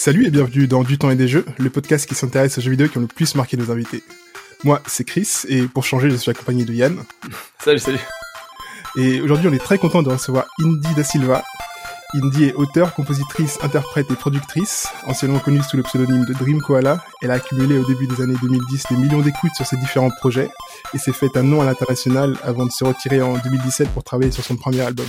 Salut et bienvenue dans Du temps et des jeux, le podcast qui s'intéresse aux jeux vidéo qui ont le plus marqué nos invités. Moi, c'est Chris, et pour changer, je suis accompagné de Yann. Salut, salut. Et aujourd'hui, on est très content de recevoir Indy Da Silva. Indy est auteure, compositrice, interprète et productrice. Anciennement connue sous le pseudonyme de Dream Koala, elle a accumulé au début des années 2010 des millions d'écoutes sur ses différents projets et s'est fait un nom à l'international avant de se retirer en 2017 pour travailler sur son premier album.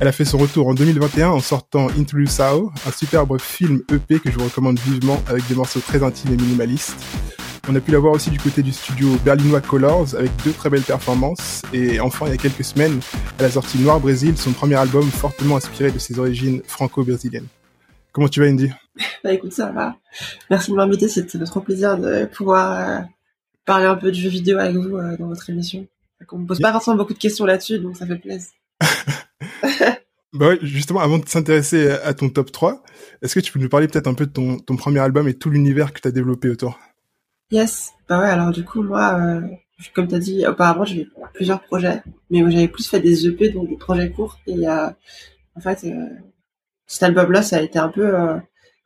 Elle a fait son retour en 2021 en sortant Into the Sao, un superbe film EP que je vous recommande vivement avec des morceaux très intimes et minimalistes. On a pu la voir aussi du côté du studio berlinois Colors avec deux très belles performances. Et enfin, il y a quelques semaines, elle a sorti Noir Brésil, son premier album fortement inspiré de ses origines franco-brésiliennes. Comment tu vas, Indy? Bah écoute, ça va. Merci de m'inviter, c'était trop plaisir de pouvoir euh, parler un peu de jeux vidéo avec vous euh, dans votre émission. On me pose pas forcément beaucoup de questions là-dessus, donc ça fait plaisir. bah ouais, justement, avant de s'intéresser à ton top 3, est-ce que tu peux nous parler peut-être un peu de ton, premier album et tout l'univers que tu as développé autour? Yes, bah ouais, alors du coup, moi, euh, comme tu as dit, auparavant, j'avais plusieurs projets, mais j'avais plus fait des EP, donc des projets courts, et euh, en fait, euh, cet album-là, ça a été un peu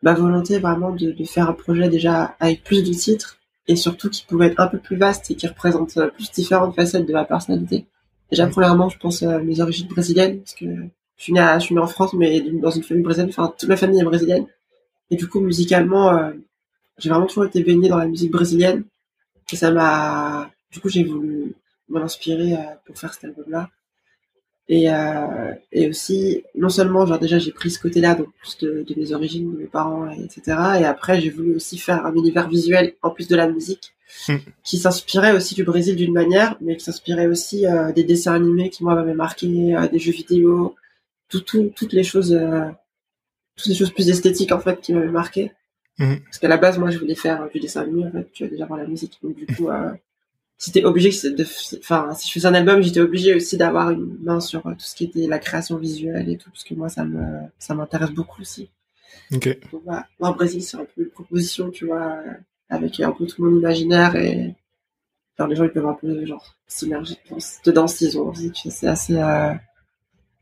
ma volonté vraiment de, faire un projet déjà avec plus de titres, et surtout qui pouvait être un peu plus vaste et qui représente plus différentes facettes de ma personnalité. Déjà, premièrement, je pense à mes origines brésiliennes, parce que je suis née, je suis née en France, mais dans une famille brésilienne, enfin, toute ma famille est brésilienne. Et du coup, musicalement, euh, j'ai vraiment toujours été baignée dans la musique brésilienne. Et ça m'a, du coup, j'ai voulu m'en inspirer euh, pour faire cet album-là. Et, euh, et aussi, non seulement, genre déjà, j'ai pris ce côté-là, donc plus de, de, mes origines, de mes parents, etc. Et après, j'ai voulu aussi faire un univers visuel en plus de la musique, mmh. qui s'inspirait aussi du Brésil d'une manière, mais qui s'inspirait aussi euh, des dessins animés qui moi m'avaient marqué, euh, des jeux vidéo, tout, tout, toutes les choses, euh, toutes les choses plus esthétiques en fait qui m'avaient marqué. Mmh. Parce qu'à la base, moi, je voulais faire du dessin animé, en fait, tu vois, déjà voir la musique. Donc, du coup, c'était obligé de, enfin, si je faisais un album, j'étais obligé aussi d'avoir une main sur tout ce qui était la création visuelle et tout, parce que moi, ça me, ça m'intéresse beaucoup aussi. Ok. Donc, voilà. Moi, au Brésil, c'est un peu une proposition, tu vois, avec un peu tout mon imaginaire et, genre, les gens, ils peuvent un peu, genre, s'immerger dedans s'ils ont envie, c'est assez, euh,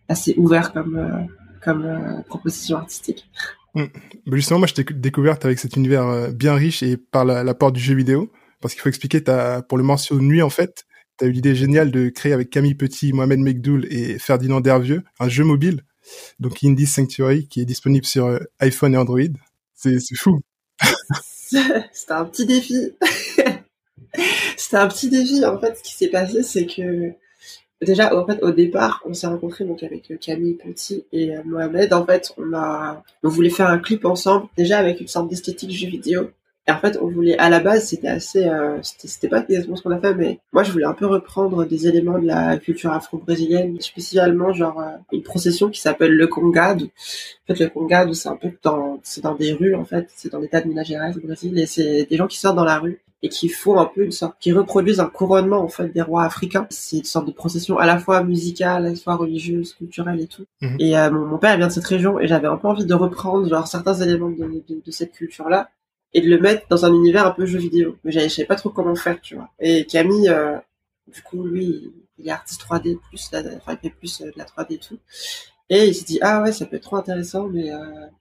assez ouvert comme, euh, comme euh, proposition artistique. Mmh. Justement, moi, je t'ai découverte avec cet univers bien riche et par l'apport du jeu vidéo. Parce qu'il faut expliquer, as, pour le morceau Nuit, en fait, tu as eu l'idée géniale de créer avec Camille Petit, Mohamed Mekdoul et Ferdinand Dervieux un jeu mobile, donc Indie Sanctuary, qui est disponible sur iPhone et Android. C'est fou. C'était un petit défi. C'était un petit défi. En fait, ce qui s'est passé, c'est que déjà au départ on s'est rencontrés avec Camille Petit et Mohamed en fait on a on voulait faire un clip ensemble déjà avec une sorte d'esthétique jeu vidéo et en fait on voulait à la base c'était assez euh, c'était pas exactement ce qu'on a fait mais moi je voulais un peu reprendre des éléments de la culture afro-brésilienne spécialement genre euh, une procession qui s'appelle le congado en fait le congado c'est un peu dans c'est dans des rues en fait c'est dans l'état de Minas Gerais au Brésil et c'est des gens qui sortent dans la rue et qui font un peu une sorte, qui reproduisent un couronnement en fait des rois africains. C'est une sorte de procession à la fois musicale, à la fois religieuse, culturelle et tout. Mmh. Et euh, mon, mon, père vient de cette région et j'avais un peu envie de reprendre genre certains éléments de, de, de cette culture-là et de le mettre dans un univers un peu jeu vidéo. Mais je savais pas trop comment faire, tu vois. Et Camille, euh, du coup, lui, il est artiste 3D plus, la, enfin il fait plus euh, de la 3D et tout. Et il s'est dit ah ouais ça peut être trop intéressant mais euh,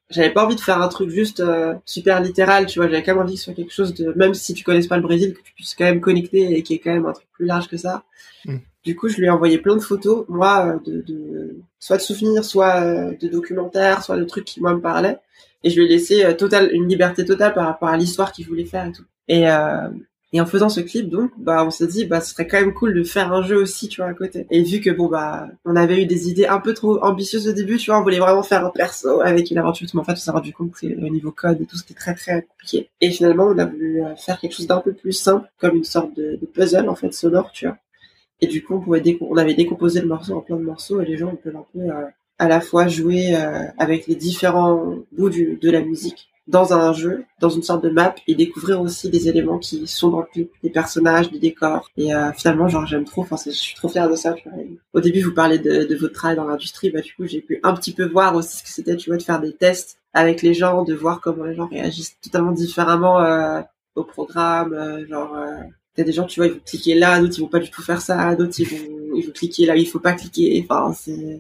j'avais pas envie de faire un truc juste euh, super littéral tu vois j'avais quand même envie que ce soit quelque chose de même si tu connais pas le Brésil que tu puisses quand même connecter et qui est quand même un truc plus large que ça mm. du coup je lui ai envoyé plein de photos moi de, de soit de souvenirs soit euh, de documentaires soit de trucs qui moi me parlaient et je lui ai laissé euh, une liberté totale par rapport à l'histoire qu'il voulait faire et tout et euh, et en faisant ce clip, donc, bah, on s'est dit, bah, ce serait quand même cool de faire un jeu aussi, tu vois, à côté. Et vu que, bon, bah, on avait eu des idées un peu trop ambitieuses au début, tu vois, on voulait vraiment faire un perso avec une aventure, mais en fait, on s'est rendu compte que au niveau code et tout, c'était très, très compliqué. Et finalement, on a voulu faire quelque chose d'un peu plus simple, comme une sorte de, puzzle, en fait, sonore, tu vois. Et du coup, on pouvait on avait décomposé le morceau en plein de morceaux et les gens, peuvent un peu, euh, à la fois jouer euh, avec les différents bouts de la musique dans un jeu, dans une sorte de map, et découvrir aussi des éléments qui sont dans le clip, des personnages, des décors. Et euh, finalement, genre, j'aime trop. Enfin, je suis trop fière de ça. Tu vois. Au début, vous parlez de, votre travail dans l'industrie. Bah, du coup, j'ai pu un petit peu voir aussi ce que c'était, tu vois, de faire des tests avec les gens, de voir comment les gens réagissent totalement différemment euh, au programme. Euh, genre, t'as des gens, tu vois, ils vont cliquer là, d'autres ils vont pas du tout faire ça, d'autres ils vont, ils vont cliquer là il faut pas cliquer. Enfin, c'est.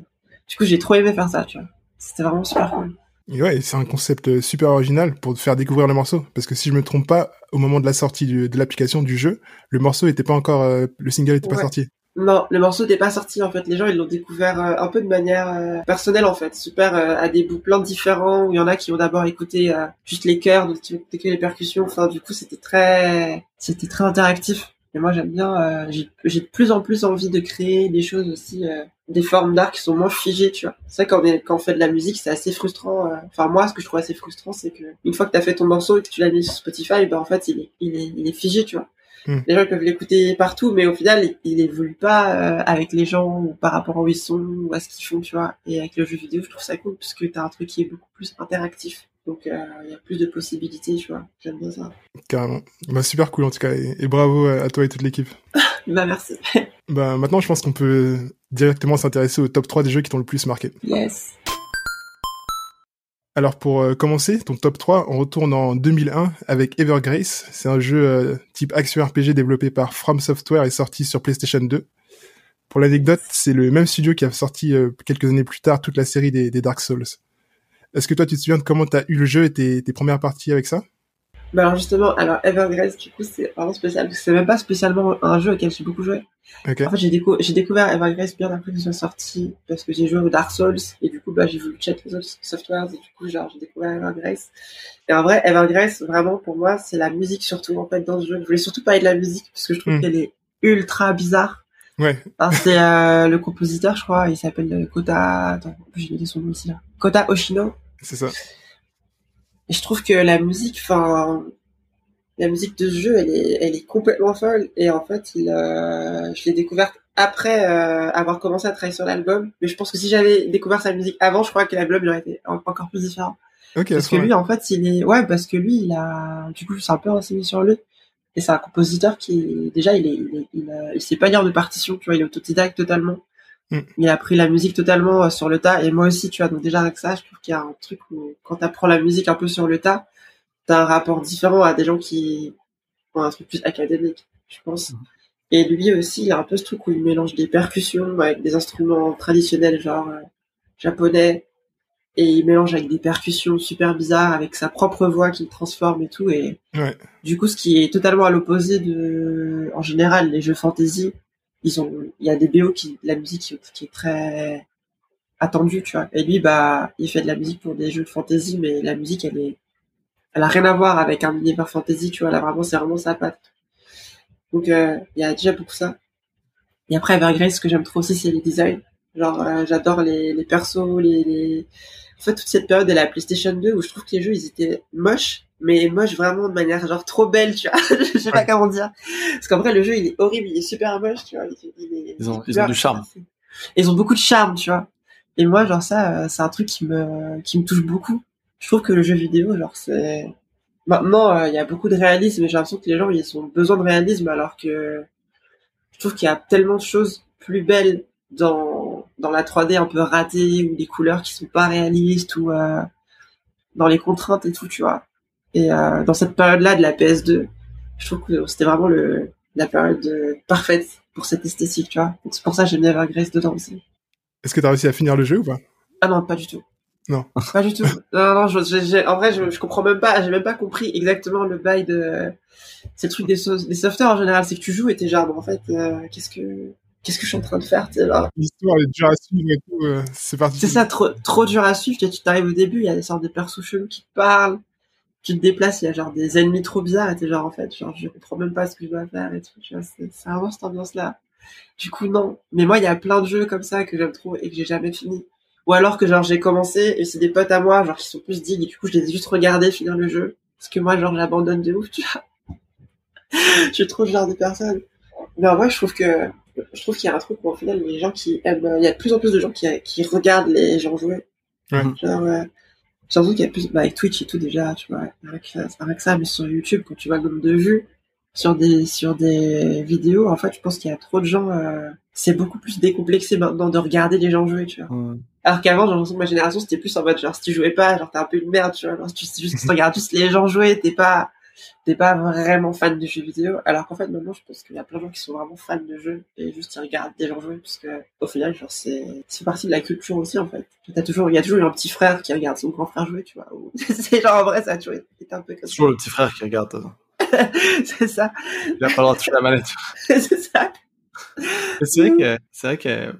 Du coup, j'ai trop aimé faire ça, tu vois. C'était vraiment super cool. Et ouais, c'est un concept super original pour faire découvrir le morceau. Parce que si je me trompe pas, au moment de la sortie de l'application du jeu, le morceau était pas encore, le single était pas sorti. Non, le morceau n'est pas sorti en fait. Les gens ils l'ont découvert euh, un peu de manière euh, personnelle en fait, super euh, à des bouts plein différents. Où il y en a qui ont d'abord écouté juste les chœurs, d'autres qui ont écouté les percussions. Enfin du coup c'était très, c'était très interactif. Et moi j'aime bien. j'ai de plus en plus envie de créer des choses aussi, des formes d'art qui sont moins figées, tu vois. C'est vrai quand on, quand on fait de la musique c'est assez frustrant. Enfin moi ce que je trouve assez frustrant c'est que une fois que t'as fait ton morceau et que tu l'as mis sur Spotify, ben en fait il est, il est, il est figé, tu vois. Hmm. Les gens peuvent l'écouter partout, mais au final, il, évolue pas euh, avec les gens ou par rapport à où ils sont ou à ce qu'ils font, tu vois. Et avec le jeu vidéo, je trouve ça cool parce que t'as un truc qui est beaucoup plus interactif. Donc euh, il y a plus de possibilités, tu vois. J'aime bien ça. Carrément. Bah super cool en tout cas et, bravo à toi et toute l'équipe. bah merci. bah maintenant je pense qu'on peut directement s'intéresser au top 3 des jeux qui t'ont le plus marqué. Yes. Alors pour euh, commencer, ton top 3, on retourne en 2001 avec Evergrace. C'est un jeu euh, type action RPG développé par From Software et sorti sur PlayStation 2. Pour l'anecdote, c'est le même studio qui a sorti quelques années plus tard toute la série des, Dark Souls. Est-ce que toi tu te souviens de comment tu as eu le jeu et tes premières parties avec ça? Bah alors justement, alors Evergrace, du coup, c'est vraiment spécial, parce que c'est même pas spécialement un jeu auquel j'ai beaucoup joué. En fait, j'ai, découvert Evergrace bien après qu'il soit sorti, parce que j'ai joué au Dark Souls, et du coup, bah, j'ai voulu check les autres softwares, et du coup, genre, j'ai découvert Evergrace. Et en vrai, Evergrace, vraiment, pour moi, c'est la musique surtout, en fait, dans ce jeu. Je voulais surtout parler de la musique, parce que je trouve hmm. qu'elle est ultra bizarre. Ouais. c'est euh, le compositeur, je crois, il s'appelle Kota, attends, j'ai noté son nom ici, là. Kota Oshino. C'est ça. Et je trouve que la musique, enfin, la musique de ce jeu, elle est, elle est complètement folle. Et en fait, il, euh, je l'ai découverte après euh, avoir commencé à travailler sur l'album. Mais je pense que si j'avais découvert sa musique avant, je crois que l'album aurait été encore plus différent. parce que lui, en fait, il est, ouais, parce que lui, il a, du coup, c'est un peu renseigné sur lui. Et c'est un compositeur qui, déjà, il est, il, il, il sait pas lire de partition, tu vois, il est autodidacte totalement. Mm. Il a appris la musique totalement euh, sur le tas et moi aussi, tu vois. Donc déjà avec ça, je trouve qu'il y a un truc où quand tu apprends la musique un peu sur le tas, t'as un rapport différent à des gens qui ont un truc plus académique, je pense. Mm. Et lui aussi, il a un peu ce truc où il mélange des percussions avec des instruments traditionnels genre euh, japonais et il mélange avec des percussions super bizarres avec sa propre voix qu'il transforme et tout et du coup ce qui est totalement à l'opposé de en général les jeux fantasy il y a des BO qui, la musique qui, est très attendue, tu vois. Et lui, bah, il fait de la musique pour des jeux de fantasy, mais la musique, elle est, elle a rien à voir avec un univers fantasy, tu vois. Là, vraiment, c'est vraiment sa patte. Donc, euh, il y a déjà beaucoup ça. Et après, Evergrace, ce que j'aime trop aussi, c'est les designs. Genre, euh, j'adore les, les persos, les, en fait, toute cette période de la PlayStation 2 où je trouve que les jeux, ils étaient moches, mais moche vraiment de manière genre trop belle, tu vois. je sais pas comment dire. Parce qu'en vrai, le jeu, il est horrible, il est super moche, tu vois. ils, ont, ils ont du charme. Ils ont beaucoup de charme, tu vois. Et moi, genre ça, euh, c'est un truc qui me, qui me touche beaucoup. Je trouve que le jeu vidéo, genre c'est, maintenant, euh, il y a beaucoup de réalisme, mais j'ai l'impression que les gens, ils ont besoin de réalisme, alors que je trouve qu'il y a tellement de choses plus belles dans, dans la 3D un peu ratée, ou des couleurs qui sont pas réalistes, ou, euh, dans les contraintes et tout, tu vois. Et euh, dans cette période-là de la PS2, je trouve que c'était vraiment le, la période euh, parfaite pour cette esthétique, tu vois. C'est pour ça que j'aime bien Evergrace dedans aussi. Est-ce que tu as réussi à finir le jeu ou pas? Ah non, pas du tout. Non. Pas du tout. non, non, je, en vrai, je, je comprends même pas, j'ai même pas compris exactement le bail de... C'est le truc des, des softwares en général, c'est que tu joues et t'es genre, bon, en fait, euh, qu'est-ce que qu'est-ce que je suis en train de faire L'histoire est dure à suivre et tout, euh, c'est parti. C'est ça, trop, trop dur à suivre. Tu t'arrives au début, il y a des sortes de persos chelous qui te parlent tu te déplaces, il y a genre des ennemis trop bizarres et t'es genre en fait, genre je comprends même pas ce que je dois faire et tout, tu vois, c'est, vraiment cette ambiance-là. Du coup, non. Mais moi, il y a plein de jeux comme ça que j'aime trop et que j'ai jamais fini. Ou alors que genre j'ai commencé et c'est des potes à moi, genre qui sont plus dignes et du coup je les ai juste regardés finir le jeu. Parce que moi, genre j'abandonne de ouf, tu vois. je suis trop le genre de personne. Mais en vrai, je trouve que je trouve qu'il y a un truc où au final les gens qui aiment, il y a de plus en plus de gens qui, qui regardent les gens jouer. Ouais. Genre, euh, Surtout qu'il y a plus, bah, avec Twitch et tout déjà, tu vois, avec, avec ça, mais sur YouTube, quand tu vois le nombre de vues sur des, sur des vidéos, en fait, je pense qu'il y a trop de gens, euh, c'est beaucoup plus décomplexé maintenant de regarder les gens jouer, tu vois. Alors qu'avant, j'ai l'impression que ma génération, c'était plus en mode, genre, si tu jouais pas, genre, t'es un peu une merde, tu vois, genre, si tu, juste, tu regardes juste les gens jouer, t'es pas, t'es pas vraiment fan de jeux vidéo. Alors qu'en fait, maintenant, je pense qu'il y a plein de gens qui sont vraiment fans de jeux et juste ils regardent des gens jouer parce que au final, genre, c'est, c'est partie de la culture aussi, en fait. T'as toujours, il y a toujours un petit frère qui regarde son grand frère jouer, tu vois. c'est genre, en vrai, ça a toujours été un peu comme ça. Toujours le petit frère qui regarde. c'est ça. Il a pas le droit de toucher la manette. c'est ça. C'est vrai que, c'est vrai que,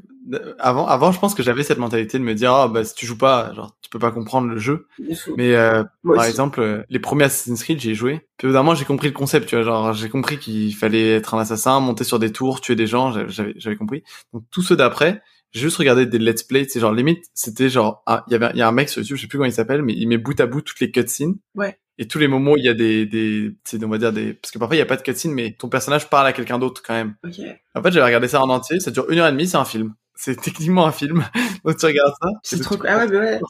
avant, avant, je pense que j'avais cette mentalité de me dire, ah, bah, si tu joues pas, genre, tu peux pas comprendre le jeu. Mais, euh, par exemple, euh, les premiers Assassin's Creed, j'ai joué. Puis, évidemment, j'ai compris le concept, tu vois, genre, j'ai compris qu'il fallait être un assassin, monter sur des tours, tuer des gens, j'avais, j'avais compris. Donc, tous ceux d'après, j'ai juste regardé des let's play, c'est genre, limite, c'était genre, ah, il y avait, il y a un mec sur YouTube, je sais plus comment il s'appelle, mais il met bout à bout toutes les cutscenes. Ouais et tous les moments où il y a des, des on va dire des, parce que parfois il y a pas de cutscene, mais ton personnage parle à quelqu'un d'autre quand même. Okay. En fait, j'avais regardé ça en entier, ça dure une heure et demie, c'est un film. C'est techniquement un film. Donc tu regardes ça. C'est trop cool. Ah ouais, mais ouais.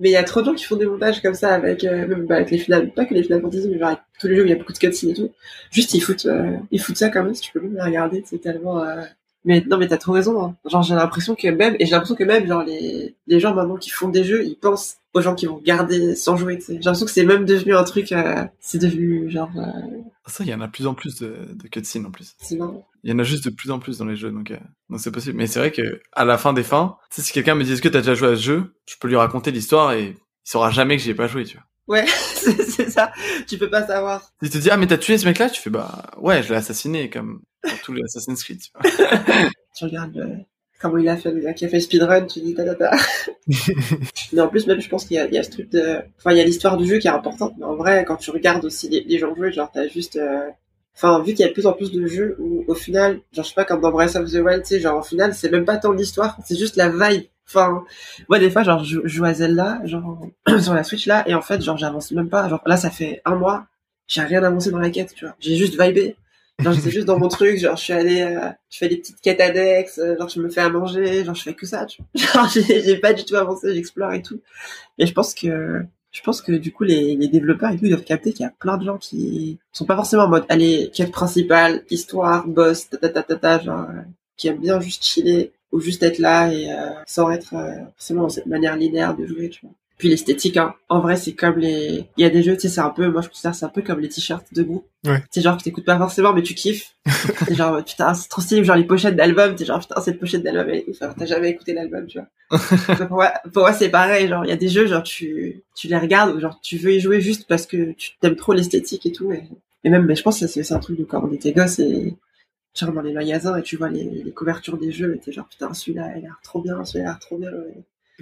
Mais il y a trop de gens qui font des montages comme ça avec, euh, même bah, avec les finales, pas que les finales fantasy, mais genre avec tous les jeux où il y a beaucoup de cutscenes et tout. Juste ils foutent, euh, ils foutent ça quand même, si tu peux même les regarder, c'est tellement, euh, mais non, mais t'as trop raison. Hein. Genre, j'ai l'impression que même, et j'ai l'impression que même, genre, les, les gens maintenant qui font des jeux, ils pensent aux gens qui vont garder sans jouer. J'ai l'impression que c'est même devenu un truc, euh, c'est devenu genre. Euh... Ça, il y en a de plus en plus de, de cutscenes en plus. C'est marrant. Il y en a juste de plus en plus dans les jeux, donc euh, donc c'est possible. Mais c'est vrai que à la fin des fins, si quelqu'un me dit est-ce que t'as déjà joué à ce jeu, je peux lui raconter l'histoire et il saura jamais que j'y ai pas joué, tu vois. Ouais, c'est ça. Tu peux pas savoir. Il te dit ah mais t'as tué ce mec-là, tu fais bah ouais, je l'ai assassiné comme tous les Assassin's Creed. Tu, vois. tu regardes euh, comment il a fait, le qui a fait speedrun, tu dis ta ta ta. mais en plus même je pense qu'il y y a ce truc de, enfin il y a l'histoire du jeu qui est importante, mais en vrai quand tu regardes aussi les, les gens jouer, genre t'as juste euh, Enfin, vu qu'il y a de plus en plus de jeux où, au final, genre, je sais pas, comme dans Breath of the Wild, tu sais, genre, au final, c'est même pas tant l'histoire, c'est juste la vibe. Enfin, moi, des fois, genre, je joue à Zelda, genre, sur la Switch, là, et en fait, genre, j'avance même pas. Genre, là, ça fait un mois, j'ai rien avancé dans la quête, tu vois. J'ai juste vibé. Genre, j'étais juste dans mon truc, genre, je suis allé, euh, je fais des petites quêtes annexes, euh, genre, je me fais à manger, genre, je fais que ça, tu vois. Genre, j'ai pas du tout avancé, j'explore et tout. Et je pense que, je pense que du coup les, les développeurs et tout ils doivent capter qu'il y a plein de gens qui sont pas forcément en mode allez quête principale histoire boss ta ta ta ta, genre euh, qui aiment bien juste chiller ou juste être là et euh, sans être euh, forcément dans cette manière linéaire de jouer tu vois puis l'esthétique hein. en vrai c'est comme les il y a des jeux tu sais c'est un peu moi je considère c'est un peu comme les t-shirts de goût ouais. c'est genre que t'écoutes pas forcément mais tu kiffes c'est genre putain c'est trop stylé genre les pochettes d'albums t'es genre putain cette pochette d'album elle est t'as jamais écouté l'album tu vois pour moi, pour moi c'est pareil genre il y a des jeux genre tu tu les regardes ou genre tu veux y jouer juste parce que tu t'aimes trop l'esthétique et tout et, et même mais je pense que c'est un truc de quand on était gosse et genre dans les magasins et tu vois les, les couvertures des jeux et t'es genre putain celui-là il a l'air trop bien celui-là a l'air trop bien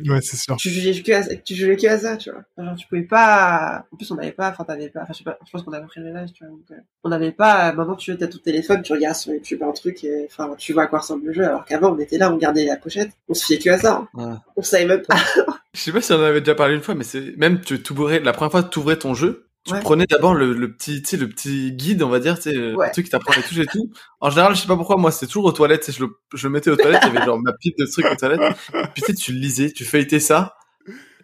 Ouais, c'est sûr. tu jouais que à, tu jouais que à ça, tu vois. Genre, tu pouvais pas, en plus, on n'avait pas, enfin, t'avais pas, enfin, je sais pas, je pense qu'on avait pris le âge, tu vois. Donc, euh, on n'avait pas, maintenant, tu as ton téléphone, tu regardes sur YouTube un truc et, enfin, tu vois à quoi ressemble le jeu, alors qu'avant, on était là, on regardait la pochette, on se fiait que à ça. Hein. Ouais. On savait même pas. Je sais pas si on en avait déjà parlé une fois, mais c'est, même, tu t'ouvrais, la première fois que tu ouvrais ton jeu, tu Ouais. prenais d'abord le, le petit, tu sais, le petit guide, on va dire, tu sais, le Ouais. truc qui t'apprend les touches et tout. En général, je sais pas pourquoi, moi, c'est toujours aux toilettes, je le, je le mettais aux toilettes, il y avait genre ma pipe de trucs aux toilettes. Puis tu sais, tu le lisais, tu feuilletais ça.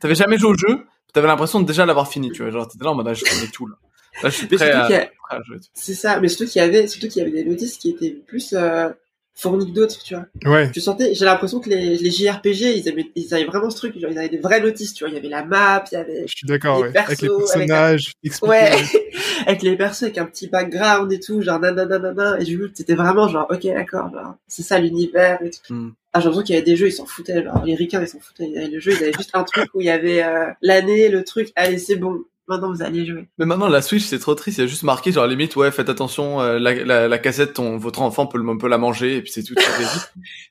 T'avais jamais joué au jeu, t'avais l'impression de déjà l'avoir fini, tu vois. Genre, t'étais là en mode, ah, je connais tout, là. Là, je suis prêt à, a- à jouer. C'est ça, mais surtout qu'il y avait, surtout qu'il y avait des notices qui étaient plus, euh, fournis que d'autres, tu vois. Ouais. Tu sentais, j'ai l'impression que les, les JRPG, ils avaient, ils avaient vraiment ce truc, genre, ils avaient des vraies notices, tu vois. Il y avait la map, il y avait, Je suis d'accord, Les ouais. Avec les avec personnages, expliquer, Ouais, avec les persos, avec un petit background et tout, genre nanana, et du coup, c'était vraiment genre, ok, d'accord, genre, c'est ça l'univers et tout. Hmm. Ah, j'ai l'impression qu'il y avait des jeux, ils s'en foutaient, genre, les ricains, ils s'en foutaient. Il y avait le jeu, ils avaient juste un truc où il y avait euh, l'année, le truc, allez, c'est bon, maintenant vous allez jouer. Mais maintenant, la Switch, c'est trop triste. Il y a juste marqué, genre, limite, ouais, faites attention, euh, la, la, la cassette, ton, votre enfant peut, le- peut la manger, et puis c'est tout.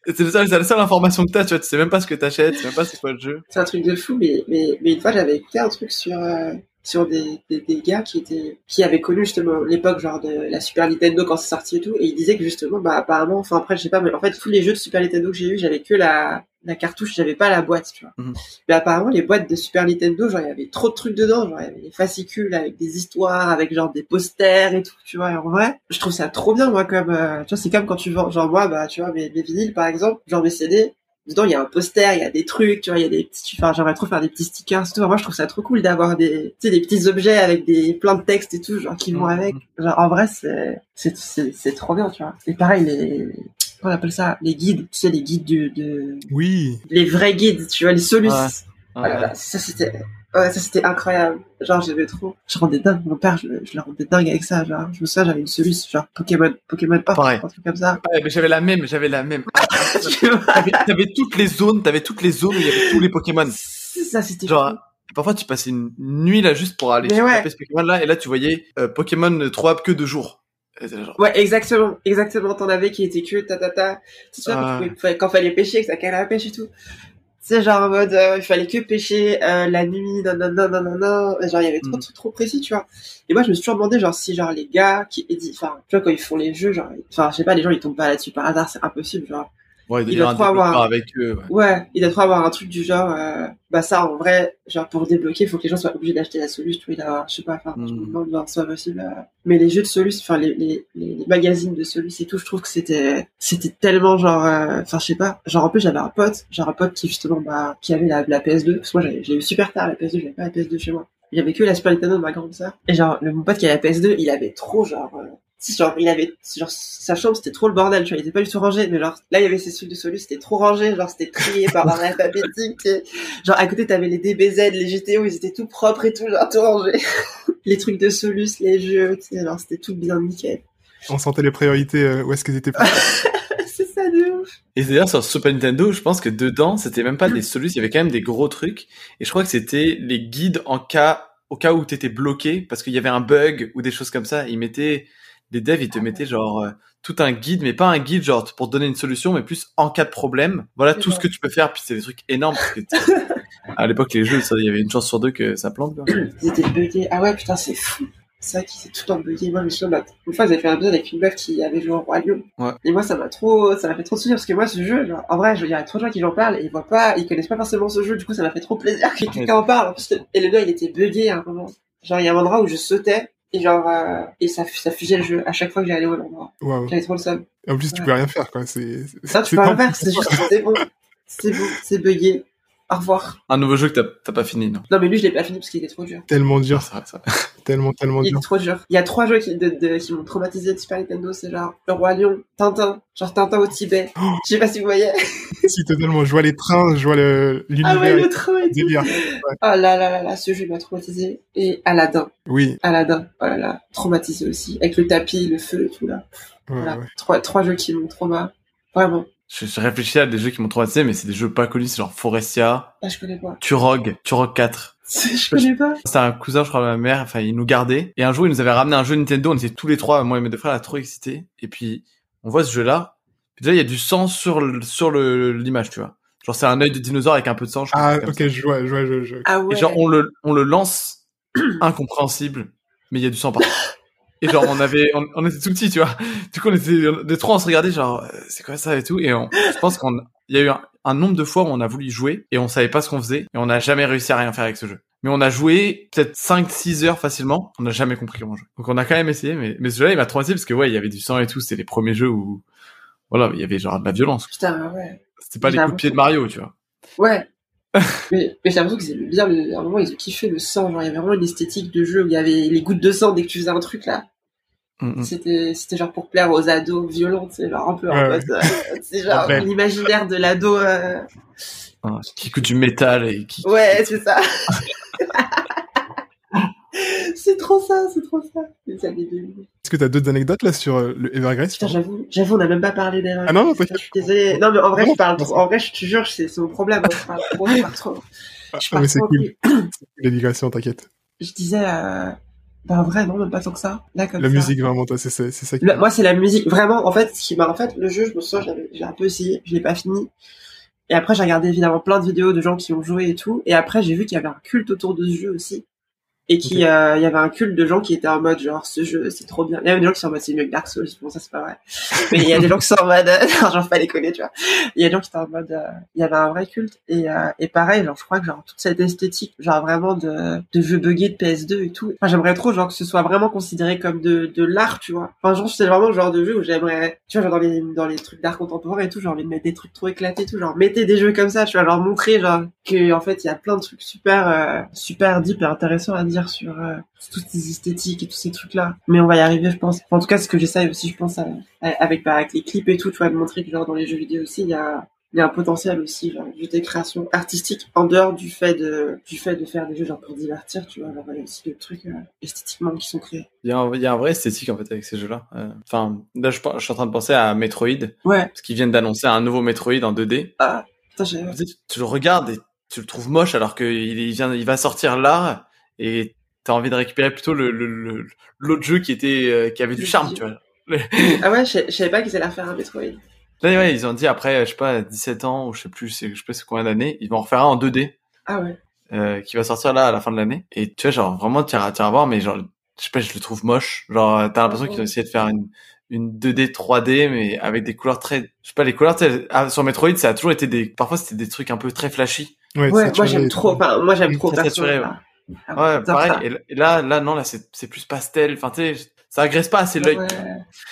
c'est c'est la seule information que t'as, tu vois. Tu sais même pas ce que t'achètes, tu sais même pas c'est quoi le jeu. C'est un truc de fou, mais, mais, mais une fois, j'avais écouté un truc sur, euh, sur des, des, des gars qui étaient, qui avaient connu justement l'époque, genre, de la Super Nintendo quand c'est sorti et tout, et ils disaient que justement, bah, apparemment, enfin, après, je sais pas, mais en fait, tous les jeux de Super Nintendo que j'ai eu, j'avais que la, la cartouche, j'avais pas la boîte, tu vois. Mhm. Mais apparemment, les boîtes de Super Nintendo, genre, il y avait trop de trucs dedans, genre, il y avait des fascicules avec des histoires, avec genre des posters et tout, tu vois. Et en vrai, je trouve ça trop bien, moi, comme, euh, tu vois, c'est comme quand tu vends, genre, moi, bah, tu vois, mes, mes vinyles, par exemple, genre mes CD, dedans, il y a un poster, il y a des trucs, tu vois, il y a des petits, enfin, j'aimerais trop faire des petits stickers, tout. Moi, je trouve ça trop cool d'avoir des, tu sais, des petits objets avec des, plein de textes et tout, genre, qui vont Mhm. avec. Genre, en vrai, c'est, c'est, c'est, trop bien, tu vois. Et pareil, les, on appelle ça? Les guides, tu sais, les guides du, de, Oui. les vrais guides, tu vois, les solus. Ouais. Ah ça c'était Ouais, ça c'était incroyable. Genre, j'aimais trop. Je rendais dingue. Mon père, je, je le rendais dingue avec ça. Genre, je me souviens, j'avais une soluce, genre Pokémon, Pokémon Pop, Pareil. un truc comme ça. Ouais, mais j'avais la même, j'avais la même. Tu vois T'avais, t'avais toutes les zones, t'avais toutes les zones où il y avait tous les Pokémon. C'est ça, c'était Genre, fou. parfois tu passais une nuit là juste pour aller Mais ouais. taper ce Pokémon là, et là tu voyais euh, Pokémon trouvable que deux jours. Genre, Ouais, exactement, exactement. T'en avais qui étaient que ta ta ta. Tu sais, quand, tu pouvais- quand fallait pêcher, que ça calait à la pêche et tout. C'est genre en mode, euh, il fallait que pêcher euh, la nuit, non, non, non, non, non, Genre, il y avait trop Mm. de trucs trop précis, tu vois. Et moi, je me suis toujours demandé, genre, si, genre, les gars qui éditent, enfin, tu vois, quand ils font les jeux, genre, enfin, je sais pas, les gens, ils tombent pas là-dessus par hasard, c'est impossible, genre. Ouais, il doit trop avoir- avec eux. Ouais. Ouais, il doit trop avoir un truc du genre, euh, bah ça, en vrai, genre, pour débloquer, il faut que les gens soient obligés d'acheter la il doit avoir, je sais pas, enfin, je me Mm. demande c'est possible. euh. Mais les jeux de soluce, enfin, les, les, magazines de soluce et tout, je trouve que c'était, c'était tellement genre, euh, enfin, je sais pas, genre, en plus, j'avais un pote, genre, un pote qui, justement, bah, qui avait la, la PS2, parce que moi, j'ai eu super tard la PS2, j'avais pas la PS2 chez moi. J'avais que la Super Nintendo de ma grande sœur. Et genre, le, mon pote qui a la PS2, il avait trop, genre, euh, genre, il avait, genre, sa chambre, c'était trop le bordel, tu vois, il était pas du tout rangé, mais genre, là, il y avait ces trucs de soluce, c'était trop rangé, genre, c'était trié par ordre alphabétique, et genre, à côté, t'avais les DBZ, les GTO, ils étaient tout propres et tout, genre, tout rangé. les trucs de soluce, les jeux, tu sais, genre, c'était tout bien nickel. On sentait les priorités euh, où est-ce qu'elles étaient. C'est ça de ouf. Et d'ailleurs sur Super Nintendo, je pense que dedans, c'était même pas des solutions, il y avait quand même des gros trucs. Et je crois que c'était les guides en cas, au cas où t'étais bloqué, parce qu'il y avait un bug ou des choses comme ça. Ils mettaient, les devs, ils te mettaient genre euh, tout un guide, mais pas un guide genre pour te donner une solution, mais plus en cas de problème. Voilà tout ce que tu peux faire. Puis c'est des trucs énormes. Parce que tu- à l'époque, les jeux, il y avait une chance sur deux que ça plante. Ils étaient buggés. Ah ouais, putain, c'est fou. C'est vrai qu'ils étaient tout temps buggés. Moi, je me souviens, une fois, avaient fait un épisode avec une meuf qui avait joué au Roi Lion. Ouais. Et moi, ça m'a trop, ça m'a fait trop sourire parce que moi, ce jeu, genre, en vrai, il y a trop de gens qui en parlent et ils voient pas, ils connaissent pas forcément ce jeu. Du coup, ça m'a fait trop plaisir que quelqu'un en parle. Parce que, et le gars, il était buggé à un moment. Genre, il y a un endroit où je sautais et genre, euh, et ça, ça fusait le jeu à chaque fois que j'allais au endroit. Waouh. J'avais trop le seum. En plus, tu peux rien faire, quoi. C'est. Ça, tu c'est peux rien faire, c'est juste, c'est bon. C'est bon, c'est buggé. Au revoir. Un nouveau jeu que t'as- t'as pas fini, non? Non, mais lui, je l'ai pas fini parce qu'il était trop dur. Tellement dur, Ah, vrai, ça. tellement, tellement Il dur. est trop dur. Il y a trois jeux qui, de, de- qui m'ont traumatisé de Super Nintendo, c'est genre Le Roi Lion, Tintin, genre Tintin au Tibet. Oh. Je sais pas si vous voyez. si, totalement. Je vois les trains, je vois le- Ah ouais, l'univers. le train et tout. délire. Oh là là là là, ce jeu m'a traumatisé. Et Aladdin, Oui, Aladdin, oh là là, traumatisé aussi. Avec le tapis, le feu et tout là. ouais, Voilà. ouais. Trois, trois jeux qui m'ont trauma. Vraiment. Je, je réfléchis à des jeux qui m'ont traumatisé, mais c'est des jeux pas connus, c'est genre Forestia, Ah, je connais pas. Turok, Turok 4. Je connais pas. C'était un cousin, je crois, de ma mère, enfin, il nous gardait. Et un jour, il nous avait ramené un jeu Nintendo, on était tous les trois, moi et mes deux frères, là, trop excités. Et puis, on voit ce jeu-là. Déjà, il y a du sang sur le, sur le, l'image, tu vois. Genre, c'est un œil de dinosaure avec un peu de sang, je crois, Ah, ok, ça. je vois, je vois, je, je... Ah ouais. Et genre, on le, on le lance, incompréhensible, mais il y a du sang partout. Et genre, on avait, on, on était tout petits, tu vois. Du coup, on était, des trois, on se regardait, genre, c'est quoi ça et tout. Et on, je pense qu'on, il y a eu un, un nombre de fois où on a voulu jouer et on savait pas ce qu'on faisait et on n'a jamais réussi à rien faire avec ce jeu. Mais on a joué peut-être 5-6 heures facilement, on n'a jamais compris comment jouer. Donc on a quand même essayé, mais, mais ce jeu-là, il m'a traumatisé parce que ouais, il y avait du sang et tout, c'était les premiers jeux où, voilà, il y avait genre de la violence. Putain, ouais. C'était pas les coups de pied de Mario, tu vois. Ouais. mais mais j'ai l'impression qu'ils aimaient bien, le, à un moment, ils ont kiffé le sang. Genre, il y avait vraiment une esthétique de jeu où il y avait les gouttes de sang dès que tu faisais un truc là. Mm, mm. C'était, c'était genre pour plaire aux ados violents, c'est genre un peu en Ouais, euh, c'est genre Ouais. l'imaginaire de l'ado. euh, Ah, qui écoute du métal et qui. Ouais, c'est ça. c'est trop ça, c'est trop ça. Les années 2000. Est-ce que t'as d'autres anecdotes là sur euh, le Evergrace Putain, j'avoue, j'avoue, on n'a même pas parlé d'erreur. Ah non, non, Je t'inquiète. suis désolée. Non, mais en vrai, Non, je parle trop. En vrai, je te jure, c'est c'est mon problème. hein. Je parle trop, je parle trop. Ah, Je mais c'est cool. La digression, t'inquiète. Je disais, euh... bah, en vrai, non, même pas tant que ça. Là, comme La ça. musique, vraiment, toi, c'est ça, c'est ça qui... Le- moi, c'est la musique. Vraiment, en fait, ce qui m'a, en fait, le jeu, je me souviens, j'avais, j'ai un peu essayé, je l'ai pas fini. Et après, j'ai regardé évidemment plein de vidéos de gens qui ont joué et tout. Et après, j'ai vu qu'il y avait un culte autour de ce jeu aussi. Et qu'il euh, y avait un culte de gens qui étaient en mode, genre, ce jeu, c'est trop bien. Il y avait des gens qui sont en mode, c'est mieux que Dark Souls. Bon, ça, c'est pas vrai. Mais il y a des gens qui sont en mode, non, genre, pas les connaître, tu vois. Il y a des gens qui étaient en mode, euh, il y avait un vrai culte. Et, euh, et pareil, genre, je crois que, genre, toute cette esthétique, genre, vraiment de, de jeux buggés de PS2 et tout. Enfin, j'aimerais trop, genre, que ce soit vraiment considéré comme de, de l'art, tu vois. Enfin, genre, c'est vraiment le genre de jeu où j'aimerais, tu vois, genre, dans les, dans les trucs d'art contemporain et tout, j'ai envie de mettre des trucs trop éclatés et tout, genre, mettez des jeux comme ça, tu vois, genre, montrer, genre, que, en fait, il y a plein de trucs super, euh, super deep et intéressants à dire sur, euh, toutes ces esthétiques et tous ces trucs-là. Mais on va y arriver, je pense. Enfin, en tout cas, ce que j'essaye aussi, je pense, à- à- avec, bah, avec les clips et tout, tu vois, de montrer que, genre, dans les jeux vidéo aussi, il y a, il y a un potentiel aussi, genre, juste des créations artistiques en dehors du fait de, du fait de faire des jeux genre pour divertir, tu vois. il y a aussi des trucs euh, esthétiquement qui sont créés. Il y, a un, il y a un vrai esthétique en fait avec ces jeux-là. Euh, enfin, là, je, je, suis en train de penser à Metroid. Ouais. Parce qu'ils viennent d'annoncer un nouveau Metroid en 2D. Ah, putain, j'ai. Tu, tu le regardes et tu le trouves moche alors qu'il il vient, il va sortir là et t'as envie de récupérer plutôt le, le, l'autre jeu qui était, euh, qui avait du charme, tu vois. ah ouais, je, savais pas qu'ils allaient faire un Metroid. Là, ouais, ils ont dit après, je sais pas, 17 ans ou je sais plus, je sais pas c'est combien d'années, ils vont en refaire un en 2D. Ah ouais. Euh, qui va sortir là à la fin de l'année. Et tu vois, genre vraiment, tu iras, voir, mais genre, je sais pas, je le trouve moche. Genre, t'as l'impression qu'ils ont essayé de faire une, une 2D 3D, mais avec des couleurs très, je sais pas, les couleurs, ah, sur Metroid, ça a toujours été des, parfois c'était des trucs un peu très flashy. Ouais, moi j'aime trop, enfin, moi j'aime trop saturé, ouais. Ah ouais, pareil. Et là, là, non, là, c'est plus pastel. Enfin, tu sais, ça agresse pas assez l'œil.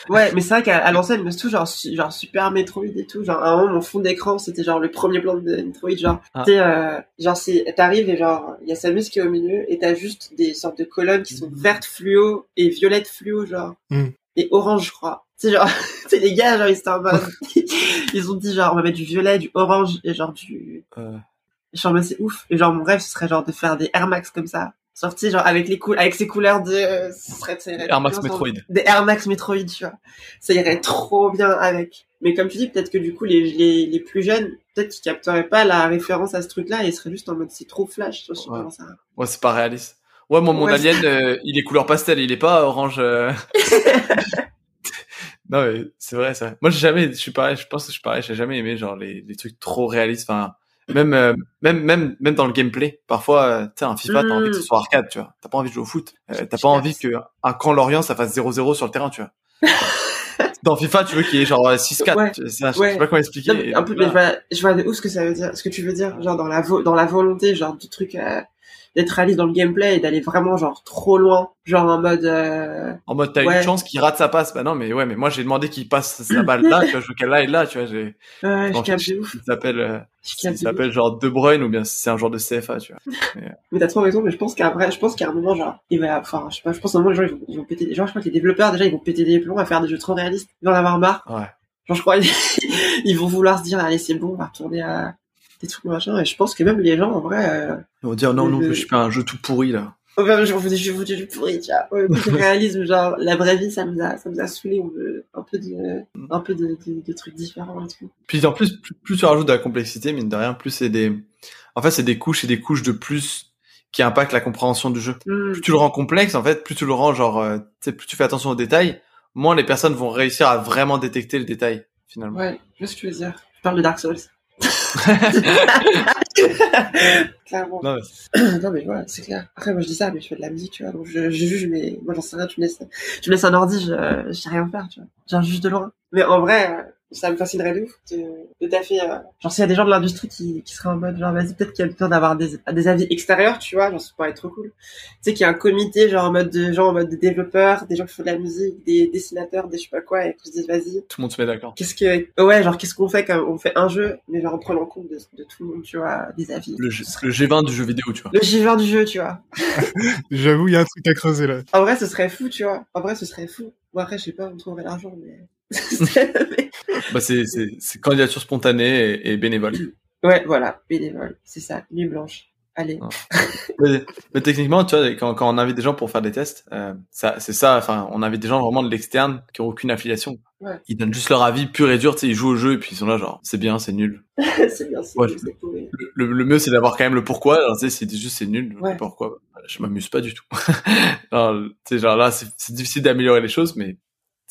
Ouais. mais c'est vrai qu'à l'ancienne, mais tout genre, genre super Metroid et tout. Genre, à un moment, mon fond d'écran, c'était genre le premier plan de Metroid. Genre, ah. tu sais, euh, genre, t'arrives et genre, il y a Samus qui est au milieu et t'as juste des sortes de colonnes qui sont vertes fluo et violettes fluo, genre. Mm. Et orange, je crois. C'est genre, c'est les gars, genre, ils sont en mode, ils ont dit genre, on va mettre du violet, du orange et genre du, euh. Genre, mais c'est ouf. Et genre, mon rêve, ce serait genre de faire des Air Max comme ça. Sorti genre avec les avec ces couleurs de ce serait, Air Max Metroid. des Air Max Metroid tu vois. Ça irait trop bien avec. Mais comme tu dis peut-être que du coup les, les, les plus jeunes peut-être qu'ils capteraient pas la référence à ce truc là et seraient juste en mode c'est trop flash je sais ouais. ça ouais c'est pas réaliste. Ouais moi mon alien euh, il est couleur pastel il est pas orange euh. non mais c'est vrai ça. Moi j'ai jamais je suis pareil je pense que je suis pareil j'ai jamais aimé genre les, les trucs trop réalistes enfin même euh, même même même dans le gameplay parfois euh, tu sais un FIFA t'as envie que ce mm. soit arcade tu vois t'as pas envie de jouer au foot euh, t'as pas envie que un camp Lorient ça fasse 0-0 sur le terrain tu vois dans FIFA tu veux qu'il y ait genre 6-4 ouais. je sais pas comment expliquer un peu mais je vois, je vois de où ce que ça veut dire ce que tu veux dire genre dans la dans la volonté genre du truc d'être réaliste dans le gameplay et d'aller vraiment genre trop loin genre en mode euh... en mode t'as une chance qu'il rate sa passe. Bah non mais ouais mais moi j'ai demandé qu'il passe sa balle là tu vois je veux qu'elle et là tu vois j'ai ouais, je capte ouf il s'appelle euh, il s'appelle genre De Bruyne ou bien c'est un genre de CFA tu vois. Mais, euh... mais t'as trop raison mais je pense qu'à vrai je pense qu'à un moment genre il va enfin je sais pas je pense qu'à un moment les gens ils vont, ils vont péter des gens je crois que les développeurs déjà ils vont péter des plombs à faire des jeux trop réalistes. Ils vont en avoir marre. Ouais. Genre je crois ils vont vouloir se dire allez c'est bon on va retourner à des trucs machin. Et je pense que même les gens, en vrai. Euh, Ils vont dire non, non, je suis pas un jeu tout pourri là. Enfin, je vous je vous dis pourri, tu vois. le réalisme, genre, la vraie vie, ça nous a, ça nous a saoulé. On veut un peu de, mm. un peu de, de, trucs différents et tout. Puis en plus, plus, tu rajoutes de la complexité, mine de rien, plus c'est des, en fait, c'est des couches et des couches de plus qui impactent la compréhension du jeu. Mm. Plus tu le rends complexe, en fait, plus tu le rends genre, euh, tu sais, plus tu fais attention aux détails, moins les personnes vont réussir à vraiment détecter le détail, finalement. Ouais, je ce que tu veux dire. Je parle de Dark Souls. Clairement. Non mais... non mais voilà, c'est clair. Après moi je dis ça, mais je fais de la musique, tu vois. Donc je, je juge, mais moi j'en sais rien. Tu me laisses, tu me laisses un ordi, je, je sais rien faire, tu vois. J'en juge de loin. Mais en vrai, euh, ça me fascinerait de ouf de, de taffer. Euh... Genre s'il y a des gens de l'industrie qui, qui seraient en mode genre vas-y peut-être qu'il y a besoin d'avoir des, des avis extérieurs, tu vois, genre ça pourrait être trop cool. Tu sais qu'il y a un comité genre en mode de gens en mode de développeurs, des gens qui font de la musique, des dessinateurs, des je sais pas quoi, et qui se disent vas-y. Tout le monde se met d'accord. Qu'est-ce que ouais genre qu'est-ce qu'on fait quand on fait un jeu, mais genre en prenant compte de, de tout le monde, tu vois, des avis. Le, le G20 du jeu vidéo, tu vois. Le G20 du jeu, tu vois. J'avoue il y a un truc à creuser là. En vrai ce serait fou, tu vois. En vrai ce serait fou. Bon après je sais pas, on trouverait l'argent, mais bah c'est c'est candidature spontanée et, et, bénévole. Ouais, voilà, bénévole, c'est ça, nuit blanche. Allez. mais, mais, techniquement, tu vois, quand, quand on invite des gens pour faire des tests, euh, ça, c'est ça. Enfin, on invite des gens vraiment de l'externe qui ont aucune affiliation. Ouais. Ils donnent juste leur avis pur et dur. Tu sais, ils jouent au jeu et puis ils sont là genre, c'est bien, c'est nul. c'est bien, c'est ouais, nul. Le, le, mieux, c'est d'avoir quand même le pourquoi. Alors, tu sais, si juste c'est nul, ouais. pourquoi Je m'amuse pas du tout. tu sais, genre là, c'est difficile d'améliorer les choses, mais c'est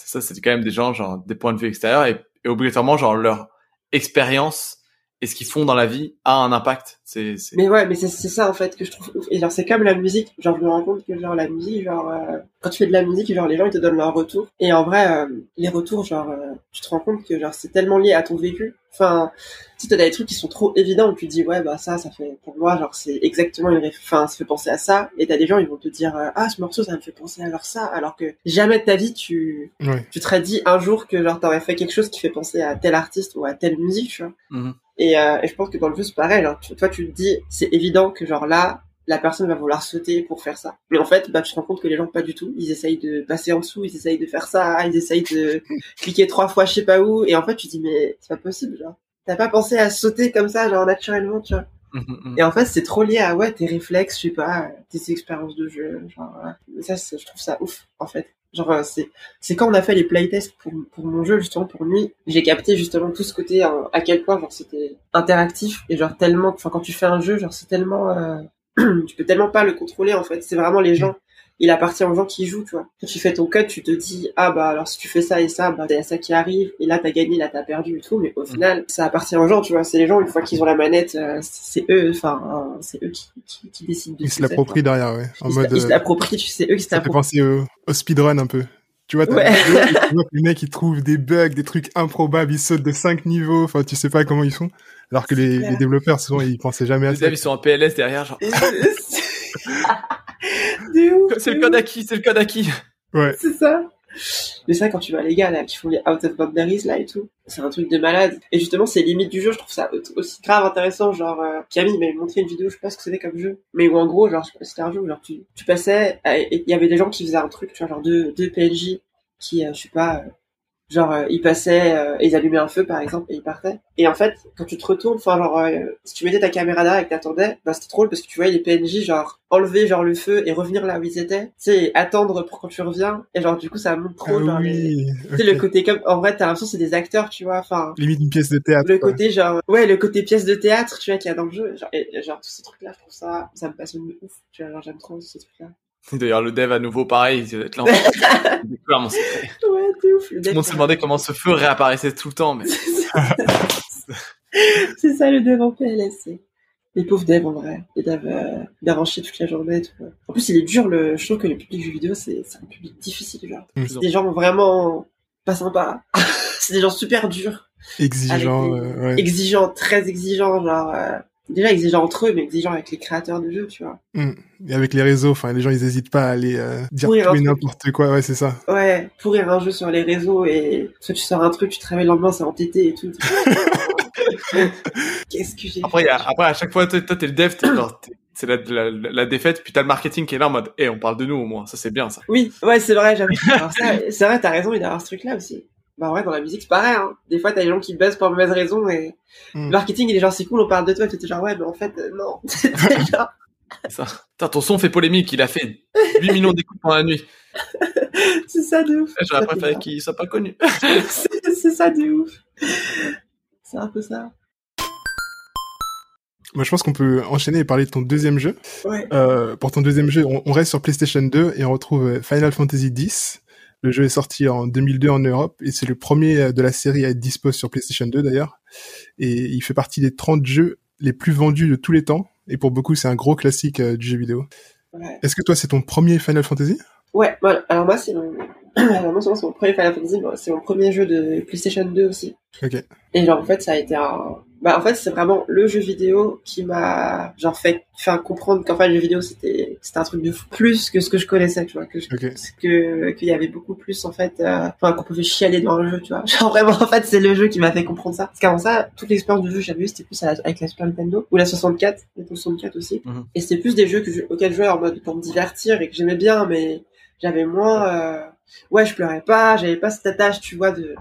ça, c'est quand même des gens genre des points de vue extérieurs et, et obligatoirement genre leur expérience et ce qu'ils font dans la vie a un impact. C'est, Mais ouais, mais c'est, ça en fait que je trouve ouf. Et genre c'est comme la musique. Genre je me rends compte que genre la musique, genre euh, quand tu fais de la musique, genre les gens ils te donnent leur retour. Et en vrai, euh, les retours, genre euh, tu te rends compte que genre c'est tellement lié à ton vécu. Enfin, tu sais, t'as des trucs qui sont trop évidents où tu te dis ouais bah ça, ça fait pour moi genre c'est exactement une, enfin ça fait penser à ça. Et t'as des gens ils vont te dire ah ce morceau ça me fait penser à leur ça, alors que jamais de ta vie tu tu te serais dit un jour que genre t'aurais fait quelque chose qui fait penser à tel artiste ou à telle musique, tu vois. Mm-hmm. Et, euh, je pense que dans le jeu c'est pareil. Genre, toi tu te dis c'est évident que genre là la personne va vouloir sauter pour faire ça. Mais en fait, bah, tu te rends compte que les gens pas du tout. Ils essayent de passer en dessous, ils essayent de faire ça, ils essayent de cliquer trois fois je sais pas où. Et en fait, tu te dis mais c'est pas possible. Genre. t'as pas pensé à sauter comme ça, genre naturellement, tu vois. Mhm, mhm. Et en fait, c'est trop lié à ouais tes réflexes, je sais pas, tes expériences de jeu. Genre, ouais. ça, je trouve ça ouf en fait. Genre, euh, c'est c'est quand on a fait les playtests pour pour mon jeu justement pour lui, j'ai capté justement tout ce côté euh, à quel point genre c'était interactif et genre tellement, enfin quand tu fais un jeu, genre c'est tellement, euh, tu peux tellement pas le contrôler en fait. C'est vraiment les gens. Il appartient aux gens qui jouent, tu vois. Quand tu fais ton code, tu te dis, ah bah alors si tu fais ça et ça, bah t'as ça qui arrive, et là t'as gagné, là t'as perdu et tout, mais au final, ça appartient aux gens, tu vois. C'est les gens, une fois qu'ils ont la manette, euh, c'est eux, enfin, c'est eux qui, qui, qui décident de Ils se ça, l'approprient derrière, ouais. En. Ils se- mode, ils se euh, l'approprient, tu sais, eux qui se ça fait l'approprient. penser au, au speedrun un peu. Tu vois, t'as Ouais. les mecs, ils trouvent des bugs, des trucs improbables, ils sautent de 5 niveaux, enfin, tu sais pas comment ils font. Alors que les, développeurs, souvent, ils pensaient jamais à Les ça. ils sont en PLS derrière, genre, c'est le de code acquis, c'est le code acquis. Ouais. C'est ça. Mais ça, quand tu vois les gars là qui font les out of boundaries là et tout, c'est un truc de malade. Et justement, c'est limite du jeu. Je trouve ça au- aussi grave intéressant. Genre, euh, Camille m'avait montré une vidéo, je sais pas ce que c'était comme jeu, mais où en gros, genre, c'était un jeu où genre tu, tu passais il y avait des gens qui faisaient un truc, tu vois, genre deux, deux PNJ qui, euh, je sais pas, euh, genre euh, ils passaient, euh, et ils allumaient un feu par exemple et ils partaient. Et en fait, quand tu te retournes, enfin genre, euh, si tu mettais ta caméra là et que t'attendais, bah c'était drôle parce que tu voyais les PNJ genre enlever genre le feu et revenir là où ils étaient, tu sais, attendre pour quand tu reviens. Et genre du coup ça montre trop Ah genre les- oui. tu sais ok. le côté comme en vrai t'as l'impression que c'est des acteurs tu vois enfin Limite une pièce de théâtre. le quoi. côté genre ouais le côté pièce de théâtre tu vois qu'il y a dans le jeu genre, et, genre tous ces trucs là je trouve ça ça me passionne de ouf tu vois genre j'aime trop ces trucs là D'ailleurs, le dev à nouveau, pareil, il être là. mon secret. ouais c'est ouf le Tout le monde se demandait comment ce feu réapparaissait tout le temps, mais c'est ça le dev en PLS les pauvres devs en vrai les devs euh, devs en toute la journée et tout ouais. en plus il est dur le je trouve que le public jeux vidéo c'est un public difficile genre Mm. c'est des gens vraiment pas sympas c'est des gens super durs Exigeant, Avec euh, ouais. exigeants très exigeants genre euh, déjà exigeants entre eux mais exigeants avec les créateurs de jeux tu vois Et avec les réseaux, enfin, les gens, ils hésitent pas à aller euh, dire tout et n'importe quoi. Ouais, c'est ça. Ouais, pourrir un jeu sur les réseaux et soit tu sors un truc, tu te réveilles le lendemain, c'est entêté et tout. Qu'est-ce que j'ai après, y fait? a- après, à chaque fois, toi, t'es le dev, t'es genre, t'es- c'est la, la, la défaite, puis t'as le marketing qui est là en mode, eh, on parle de nous au moins, ça c'est bien ça. Oui, ouais, c'est vrai, j'avoue. C'est vrai, t'as raison, il y a ce truc-là aussi. Bah ouais, dans la musique, c'est pareil. Hein. Des fois, t'as des gens qui buzzent pour mauvaise raison et Mm. le marketing, il est genre, c'est cool, on parle de toi. Et t'es genre, ouais, mais en fait, euh, non. C'est genre, C'est ça. Putain, ton son fait polémique, il a fait 8 millions d'écoutes pendant la nuit. c'est ça de ouf. J'aurais Ça, préféré qu'il soit pas connu. c'est ça de ouf. C'est un peu ça. Moi, je pense qu'on peut enchaîner et parler de ton deuxième jeu. Ouais. Euh, pour ton deuxième jeu, on, on reste sur PlayStation 2 et on retrouve euh, Final Fantasy X. Le jeu est sorti en 2002 en Europe et c'est le premier euh, de la série à être dispo sur PlayStation 2 d'ailleurs. Et il fait partie des 30 jeux les plus vendus de tous les temps. Et pour beaucoup, c'est un gros classique euh, du jeu vidéo. Ouais. Est-ce que toi, c'est ton premier Final Fantasy? Ouais, voilà. Alors moi, c'est mon... Alors, moi, souvent, c'est mon premier Final Fantasy, c'est mon premier jeu de PlayStation 2 aussi. Ok. Et genre, en fait, ça a été un... Bah, en fait, c'est vraiment le jeu vidéo qui m'a, genre, fait, faire comprendre qu'en fait, le jeu vidéo, c'était, c'était un truc de fou. Plus que ce que je connaissais, tu vois, que je- que, qu'il y avait beaucoup plus, en fait, euh, enfin, qu'on pouvait chialer dans le jeu, tu vois. Genre, vraiment, en fait, c'est le jeu qui m'a fait comprendre ça. Parce qu'avant ça, toute l'expérience du jeu que j'avais eu, c'était plus la- avec la Super Nintendo, ou la 64, la 64 aussi. Mhm. Et c'était plus des jeux que je, auxquels je jouais en mode pour me divertir et que j'aimais bien, mais j'avais moins, euh, ouais, je pleurais pas, j'avais pas cette attache, tu vois, de,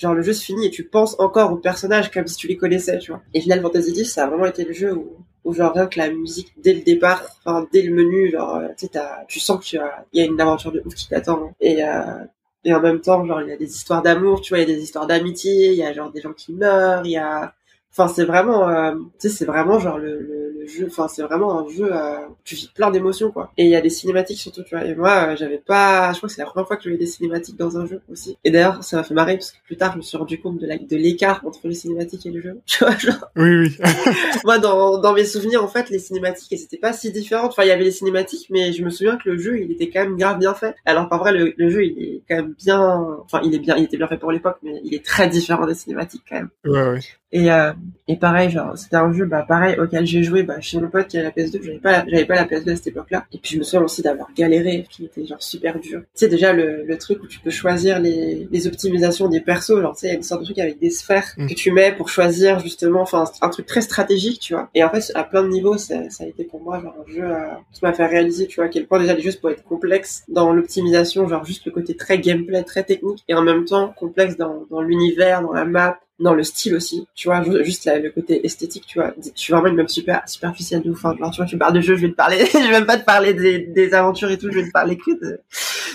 genre le jeu se finit et tu penses encore aux personnages comme si tu les connaissais, tu vois. Et Final Fantasy X, ça a vraiment été le jeu où, où genre rien que la musique dès le départ, enfin dès le menu, genre euh, tu sens que tu as, il y a une aventure de ouf qui t'attend. Et euh, et en même temps, genre il y a des histoires d'amour, tu vois, il y a des histoires d'amitié, il y a genre des gens qui meurent, il y a Enfin, c'est vraiment, euh, tu sais, c'est vraiment genre le, le, le jeu. Enfin, c'est vraiment un jeu. Euh, tu vis plein d'émotions, quoi. Et il y a des cinématiques surtout, tu vois. Et moi, euh, j'avais pas. Je crois que c'est la première fois que je voyais des cinématiques dans un jeu aussi. Et d'ailleurs, ça m'a fait marrer parce que plus tard, je me suis rendu compte de la de l'écart entre les cinématiques et le jeu. Tu vois, genre. Oui, oui. Moi, dans, dans mes souvenirs, en fait, les cinématiques, elles étaient pas si différentes. Enfin, il y avait les cinématiques, mais je me souviens que le jeu, il était quand même grave bien fait. Alors qu'en vrai, le, le jeu, il est quand même bien. Enfin, il est bien, il était bien fait pour l'époque, mais il est très différent des cinématiques quand même. Ouais, ouais. Et, euh, et pareil, genre, c'était un jeu, bah, pareil, auquel j'ai joué, bah, chez mon pote qui a la PS2, j'avais pas, j'avais pas la PS2 à cette époque-là. Et puis, je me souviens aussi d'avoir galéré, qui était, genre, super dur. Tu sais, déjà, le, le truc où tu peux choisir les, les optimisations des persos, genre, tu sais, il y a une sorte de truc avec des sphères Mm. que tu mets pour choisir, justement, enfin, un truc très stratégique, tu vois. Et en fait, à plein de niveaux, ça, ça a été pour moi, genre, un jeu euh, qui m'a fait réaliser, tu vois, à quel point déjà les jeux pouvaient être complexes dans l'optimisation, genre, juste le côté très gameplay, très technique, et en même temps, complexe dans, dans l'univers, dans la map, dans le style aussi, tu vois, juste le côté esthétique, tu vois. Je suis vraiment une meuf super superficielle de ouf. Hein. Genre, tu vois, tu parles de jeu, je vais te parler, je vais même pas te parler des, des aventures et tout, je vais te parler que de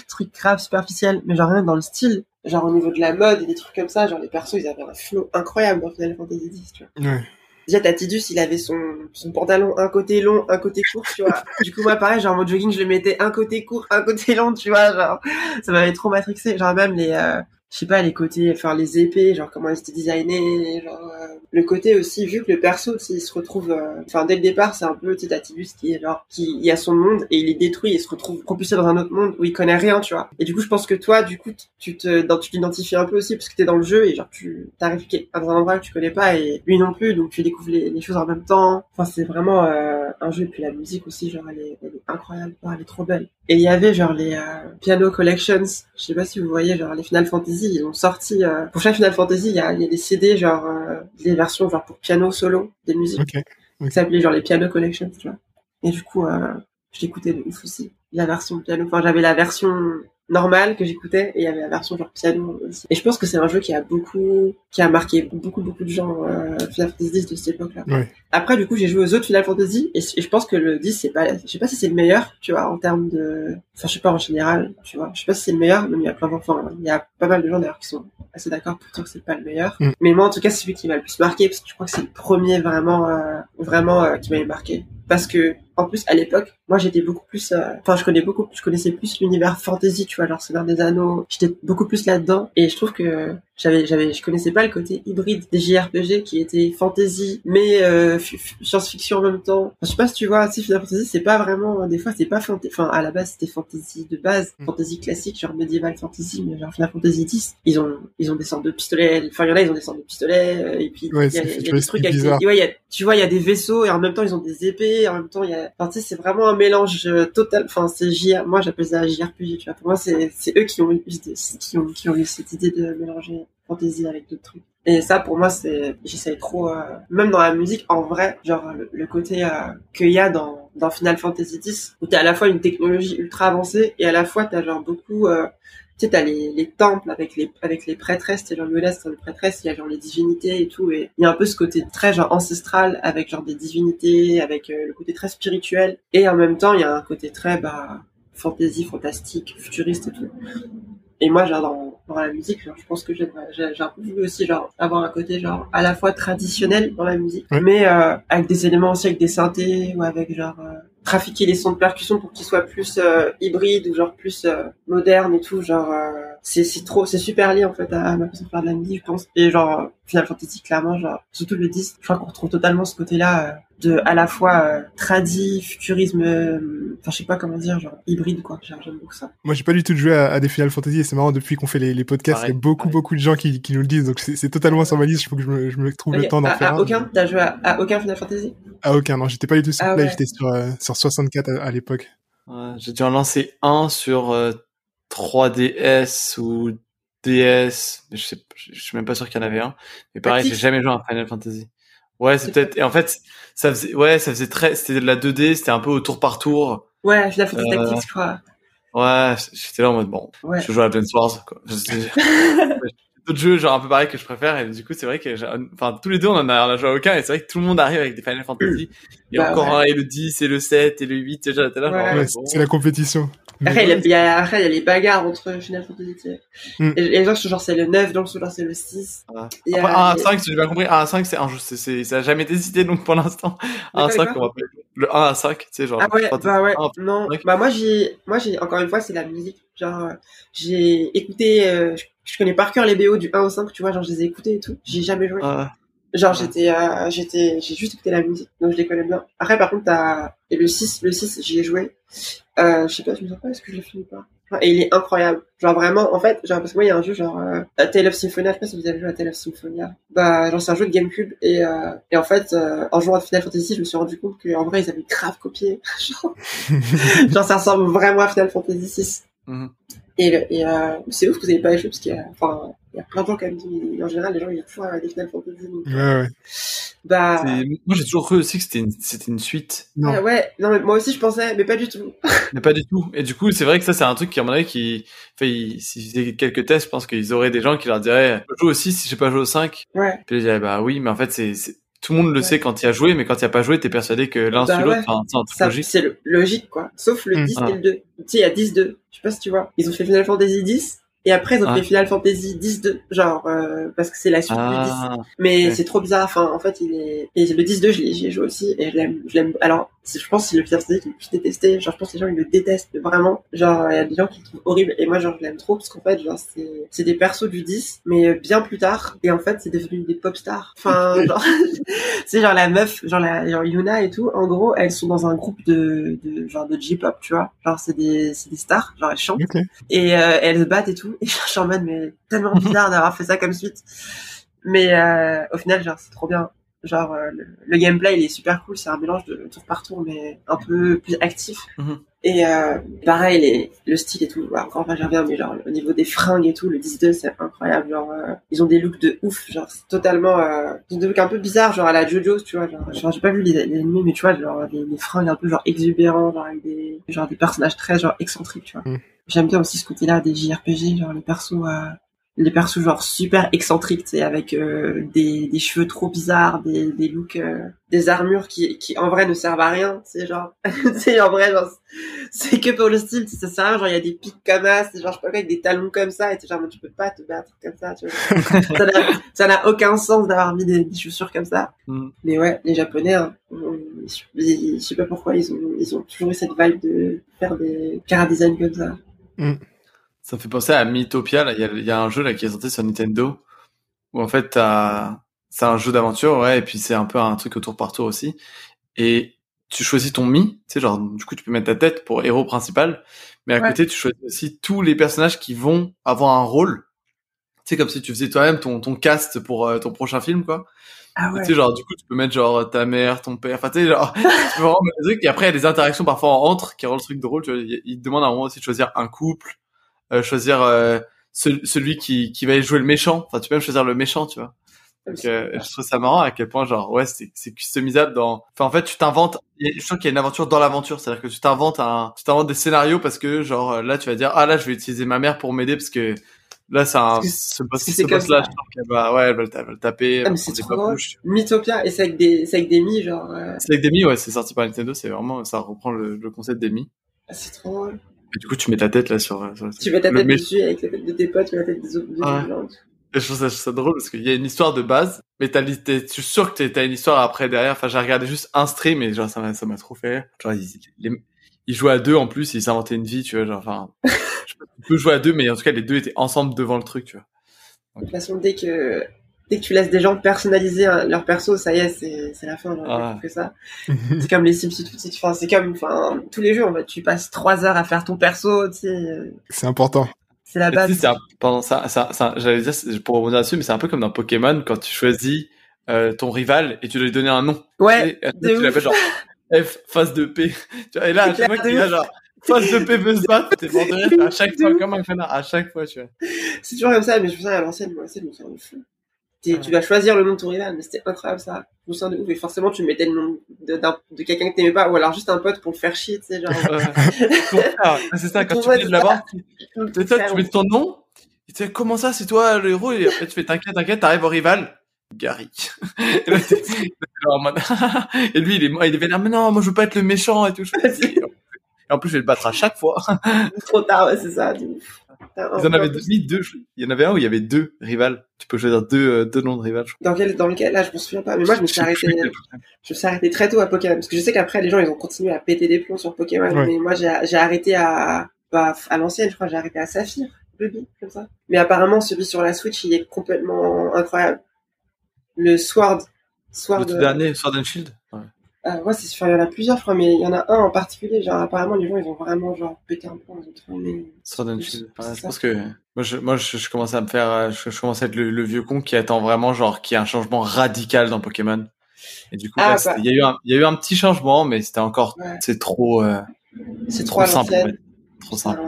trucs graves, superficiels, mais genre rien dans le style. Genre au niveau de la mode et des trucs comme ça, genre les persos, ils avaient un flow incroyable dans Final Fantasy X, tu vois. Ouais. Déjà, Tatidus, il avait son, son pantalon un côté long, un côté court, tu vois. du coup, moi, pareil, genre, en mode jogging, je le mettais un côté court, un côté long, tu vois, genre, ça m'avait trop matrixé. Genre, même les, euh, je sais pas les côtés enfin les épées genre comment elles étaient designées genre euh, le côté aussi vu que le perso s'il se retrouve euh, enfin dès le départ c'est un peu tu Atibus qui est genre qui il a son monde et il est détruit et se retrouve propulsé dans un autre monde où il connaît rien tu vois. Et du coup je pense que toi du coup tu te dans, tu t'identifies un peu aussi parce que t'es dans le jeu et genre tu t'arrives dans un endroit que tu connais pas et lui non plus donc tu découvres les, choses en même temps. Enfin c'est vraiment euh, un jeu et puis la musique aussi genre elle est, elle est incroyable. Elle est trop belle. Et il y avait genre les piano collections. Je sais pas si vous voyez genre les Final Fantasy ils ont sorti euh, pour chaque Final Fantasy, il y a, y a des CD genre euh, des versions genre pour piano solo des musiques. Okay. Ça s'appelait genre les piano collections, tu vois. Et du coup, euh, je l'écoutais de ouf aussi. La version piano, enfin j'avais la version normal que j'écoutais et il y avait la version genre piano aussi. Et je pense que c'est un jeu qui a beaucoup, qui a marqué beaucoup beaucoup de gens euh, Final Fantasy X de cette époque-là. Ouais. Après du coup j'ai joué aux autres Final Fantasy et, je pense que le 10 c'est pas, je sais pas si c'est le meilleur, tu vois, en termes de, enfin je sais pas en général, tu vois, je sais pas si c'est le meilleur, mais il y a plein d'enfants, hein. il y a pas mal de gens d'ailleurs qui sont assez d'accord pour dire que c'est pas le meilleur. Mm. Mais moi en tout cas c'est celui qui m'a le plus marqué parce que je crois que c'est le premier vraiment, euh, vraiment euh, qui m'avait marqué parce que en plus à l'époque moi j'étais beaucoup plus euh, enfin je connais beaucoup je connaissais plus l'univers fantasy tu vois genre Seigneur des Anneaux. J'étais beaucoup plus là dedans et je trouve que j'avais j'avais je connaissais pas le côté hybride des JRPG qui était fantasy mais euh, science-fiction en même temps. Je sais pas si tu vois si Final Fantasy c'est pas vraiment des fois c'est pas fantasy enfin à la base c'était fantasy de base mm. fantasy classique genre médiéval fantasy mais genre Final Fantasy 10 ils ont ils ont des sortes de pistolets enfin il y en a ils ont des sortes de pistolets euh, et puis il y, a, des trucs avec des, ouais, y a, tu vois il y a des vaisseaux et en même temps ils ont des épées en même temps il y a enfin tu sais c'est vraiment un mélange euh, total enfin c'est JR moi j'appelle ça JRPG tu vois. Pour moi c'est c'est eux qui ont qui ont qui ont eu cette idée de mélanger fantasy avec d'autres trucs. Et ça, pour moi, c'est, j'essaie trop, euh, même dans la musique, en vrai, genre le, côté euh, qu'il y a dans, dans Final Fantasy X, où t'as à la fois une technologie ultra avancée et à la fois t'as genre beaucoup, euh, tu sais, t'as les, les temples avec les avec les prêtresses, t'es genre Violette, c'est les prêtresses, il y a genre les divinités et tout, et il y a un peu ce côté très genre ancestral avec genre des divinités, avec le côté très spirituel, et en même temps il y a un côté très bah fantasy, fantastique, futuriste et tout. Et moi, genre, dans, dans la musique, genre, je pense que j'ai un peu voulu aussi, genre, avoir un côté, genre, à la fois traditionnel dans la musique, mais euh, avec des éléments aussi, avec des synthés, ou avec, genre, euh, trafiquer les sons de percussion pour qu'ils soient plus euh, hybrides, ou genre, plus euh, modernes et tout, genre, euh, c'est trop, c'est super lié, en fait, à, ma façon de faire de la musique, je pense. Et genre, Final Fantasy, clairement, genre, surtout le 10, je crois qu'on retrouve totalement ce côté-là de à la fois euh, tradi, futurisme, euh, enfin je sais pas comment dire, genre hybride quoi. J'aime beaucoup ça. Moi j'ai pas du tout joué à, à des Final Fantasy et c'est marrant depuis qu'on fait les, les podcasts, il y a beaucoup beaucoup de gens qui, qui nous le disent donc c'est totalement sur ma liste. Il faut que je me, je me trouve le temps d'en faire. À aucun, t'as joué à, aucun Final Fantasy? À aucun, non, j'étais pas du tout sur ah, j'étais sur euh, sur 64 à, l'époque. Ouais, j'ai dû en lancer un sur 3DS ou DS, je sais, je suis même pas sûr qu'il y en avait un. Mais pareil, j'ai jamais joué à Final Fantasy. Ouais, c'est peut-être. Et en fait, ça faisait, ouais, ça faisait très. C'était de la 2D, c'était un peu au tour par tour. Ouais, je l'ai fait euh... tactique, je crois. Ouais, j'étais là en mode bon, ouais. je joue à Dance Wars. Quoi. d'autres jeux genre un peu pareil que je préfère et du coup c'est vrai que enfin tous les deux on en a, on a joué à aucun et c'est vrai que tout le monde arrive avec des Final Fantasy et bah, encore un et le 10 et le 7 et le 8 déjà là ouais. c'est la compétition après, il y a, après, il y a les bagarres entre Final Fantasy. Mm. Et, les gens, genre, c'est le 9, donc genre, c'est le 6. Ah. Après, 1 à 5, si j'ai bien compris, 1 à 5, c'est un jeu, c'est, ça a jamais été cité, donc pour l'instant. 1 à 5, on va le 1 à 5, tu sais, genre. Ah ouais, bah ouais, non. Bah, moi, j'ai, moi, j'ai, encore une fois, c'est la musique. Genre, euh, j'ai écouté, euh, je, connais par cœur les BO du 1 au 5, tu vois, genre, je les ai écoutés et tout. J'ai jamais joué. Ah. Genre, j'étais, euh, j'étais, j'ai juste écouté la musique, donc je les connais bien. Après, par contre, t'as, et le 6, le 6, j'y ai joué. Euh, je sais pas, je me sens pas, est-ce que je l'ai fini ou pas Et il est incroyable. Genre vraiment, en fait, genre parce que moi il y a un jeu genre euh, Tale of Symphonia, je sais pas si vous avez joué à Tale of Symphonia. Bah genre c'est un jeu de GameCube et euh, et en fait euh, en jouant à Final Fantasy, je me suis rendu compte qu'en vrai ils avaient grave copié. genre, genre ça ressemble vraiment à Final Fantasy 6. Mm-hmm. Et, et euh, c'est ouf que vous avez pas les jeux parce qu'il y a, enfin il y a plein de gens quand même en général les gens ils jouent toujours à des Final Fantasy. ouais, ouais. Bah. Moi j'ai toujours cru aussi que c'était une, c'était une suite. Non. Ah ouais, non mais moi aussi je pensais, mais pas du tout. mais pas du tout. Et du coup c'est vrai que ça c'est un truc qui à mon avis qui, enfin si j'ai quelques tests, je pense qu'ils auraient des gens qui leur diraient, je joue aussi si j'ai pas joué au 5. Ouais. Puis je dirais bah oui, mais en fait c'est tout le monde le sait quand il a joué, mais quand il a pas joué, t'es persuadé que l'un bah sur l'autre, c'est un logique. C'est logique, quoi. Sauf le 10 mm. et le 2. Tu sais, il y a 10-2. Je sais pas si tu vois. Ils ont fait Final Fantasy 10 et après, ils ont fait Final Fantasy 10-2, genre, euh, parce que c'est la suite du 10. Ah. Mais c'est trop bizarre. Enfin, en fait, il est, et le 10-2, j'y ai joué aussi, et je l'aime, je l'aime. Alors, je pense que c'est le Final Fantasy qui le plus détesté. Genre, je pense que les gens, ils le détestent vraiment. Genre, il y a des gens qui le trouvent horrible, et moi, genre, je l'aime trop, parce qu'en fait, genre, c'est, c'est des persos du 10, mais bien plus tard. Et en fait, c'est devenu des pop stars. Enfin, genre, c'est genre la meuf, genre la, genre Yuna et tout. En gros, elles sont dans un groupe de, de genre de J-pop, tu vois. Genre, c'est des, c'est des stars. Genre, elles chantent. Et, euh, elles se battent et tout. Et je suis en mode, mais tellement bizarre d'avoir fait ça comme suite. Mais euh, au final, genre, c'est trop bien. Genre, euh, le, gameplay, il est super cool. C'est un mélange de tour par tour, mais un peu plus actif. Mhm. Et euh, pareil, les, le style et tout. encore, enfin, j'y reviens, mais genre, au niveau des fringues et tout, le 10-2, c'est incroyable. Genre, euh, ils ont des looks de ouf. Genre, c'est totalement... Euh, ils ont des looks un peu bizarres, genre à la JoJo's, tu vois. Genre, genre j'ai pas vu les, les animés, mais tu vois, genre, des, des fringues un peu genre exubérants, genre avec des, genre, des personnages très genre excentriques, tu vois. Mm. J'aime bien aussi ce côté-là des JRPG, genre les persos, euh, les persos genre super excentriques, tu sais, avec euh, des, des cheveux trop bizarres, des, des looks, euh, des armures qui, qui en vrai ne servent à rien, c'est genre, c'est en vrai genre, c'est que pour le style, ça sert à rien, genre il y a des pics comme ça, c'est genre je sais pas quoi, avec des talons comme ça, et genre tu peux pas te battre comme ça, tu vois. ça n'a aucun sens d'avoir mis des, chaussures comme ça. Mm. Mais ouais, les japonais, hein, je sais pas pourquoi ils ont, ils ont toujours eu cette vibe de faire des cara design comme ça. Mm. Ça me fait penser à Mythopia. Il y a, un jeu là qui est sorti sur Nintendo où en fait c'est un jeu d'aventure, ouais, et puis c'est un peu un truc au tour par tour aussi. Et tu choisis ton Mi, tu sais, genre du coup tu peux mettre ta tête pour héros principal, mais à côté tu choisis aussi tous les personnages qui vont avoir un rôle. Tu sais comme si tu faisais toi-même ton ton cast pour euh, ton prochain film, quoi. Ah ouais. Tu sais, genre, du coup, tu peux mettre, genre, ta mère, ton père, enfin, tu sais, genre, tu peux vraiment mettre des trucs, et après, il y a des interactions parfois entre qui rendent le truc drôle, tu vois, il, te demande à un moment aussi de choisir un couple, choisir, euh, celui qui, qui va jouer le méchant, enfin, tu peux même choisir le méchant, tu vois. Donc, euh, je trouve ça marrant à quel point, genre, ouais, c'est, customisable dans, enfin, en fait, tu t'inventes, je trouve qu'il y a une aventure dans l'aventure, c'est-à-dire que tu t'inventes un, tu t'inventes des scénarios parce que, genre, là, tu vas dire, ah, là, je vais utiliser ma mère pour m'aider parce que, Là, c'est un, ce boss, ce boss là, je pense qu'elle va, ouais, elle va, le taper. Ah, mais c'est trop. Mythopia, et c'est avec des, c'est avec des mi, genre, euh... C'est avec des mi, ouais, c'est sorti par Nintendo, c'est vraiment, ça reprend le, le concept des mi. Ah, c'est trop drôle. Du coup, tu mets ta tête là sur, sur Tu mets ta tête dessus avec la tête de tes potes, tu mets la tête des autres, ah. Je trouve ça, ça drôle parce qu'il y a une histoire de base, mais t'as, t'es, je suis sûr que t'as une histoire après derrière. Enfin, j'ai regardé juste un stream et genre, ça m'a, ça m'a trop fait Genre, ils, ils, jouaient à deux en plus, ils s'inventaient une vie, tu vois, genre, enfin, je peux, tu peux jouer à deux, mais en tout cas, les deux étaient ensemble devant le truc, tu vois. De toute façon, dès que dès que tu laisses des gens personnaliser leur perso, ça y est, c'est c'est la fin. Ah. que ça. c'est comme les Sims, enfin, c'est comme enfin tous les jeux. En fait, tu passes trois heures à faire ton perso, tu sais. C'est important. C'est la base. C'est pendant ça, ça, ça j'allais dire pour rebondir dessus, mais c'est un peu comme dans Pokémon quand tu choisis euh, ton rival et tu dois lui donner un nom. Ouais. tu l'appelles genre F face de P. Et là, à chaque fois qu'il a genre face de P veut se battre, t'es mort de à chaque fois, comme un connard, à chaque fois, tu vois. C'est toujours comme ça, mais je fais ça à l'ancienne, moi, c'est je me fou. Tu dois choisir le nom de ton rival, mais c'était incroyable ça. Je me sens de ouf. Et forcément, tu mettais le nom de, de quelqu'un que t'aimais pas, ou alors juste un pote pour le faire chier, tu sais, genre. c'est ça, quand tu viens de l'avoir, tu, tu mets ton nom, tu sais, comment ça, c'est toi le héros, et après tu fais t'inquiète, t'inquiète, t'arrives au rival. Gary. et, et lui, il est, il est mais non, moi je veux pas être le méchant et tout. Et en plus, je vais le battre à chaque fois. Trop tard, ouais, c'est ça. Ils en avaient deux, deux, il y en avait un où il y avait deux rivales. Tu peux choisir deux, euh, deux noms de rivales. Dans quel, dans lequel, là, je me souviens pas. Mais moi, je me suis arrêté, je me suis arrêté très tôt à Pokémon. Parce que je sais qu'après, les gens, ils ont continué à péter des plombs sur Pokémon. Mais moi, j'ai, j'ai arrêté à, bah, à l'ancienne, je crois, j'ai arrêté à Saphir. Ruby, comme ça. Mais apparemment, celui sur la Switch, il est complètement incroyable. Le Sword. Sword. Le tout dernier, Sword and Shield? Euh, ouais, c'est il y en a plusieurs, je crois, mais il y en a un en particulier. Genre, apparemment, les gens, ils ont vraiment genre pété un les autres. Mais... je pense que moi, je, moi, je, commence à me faire, je, je commence à être le, vieux con qui attend vraiment genre qu'il y a un changement radical dans Pokémon. Et du coup, ah, bah. il y a eu un, il y a eu un petit changement, mais c'était encore, c'est trop, euh, c'est trop, simple. Trop simple.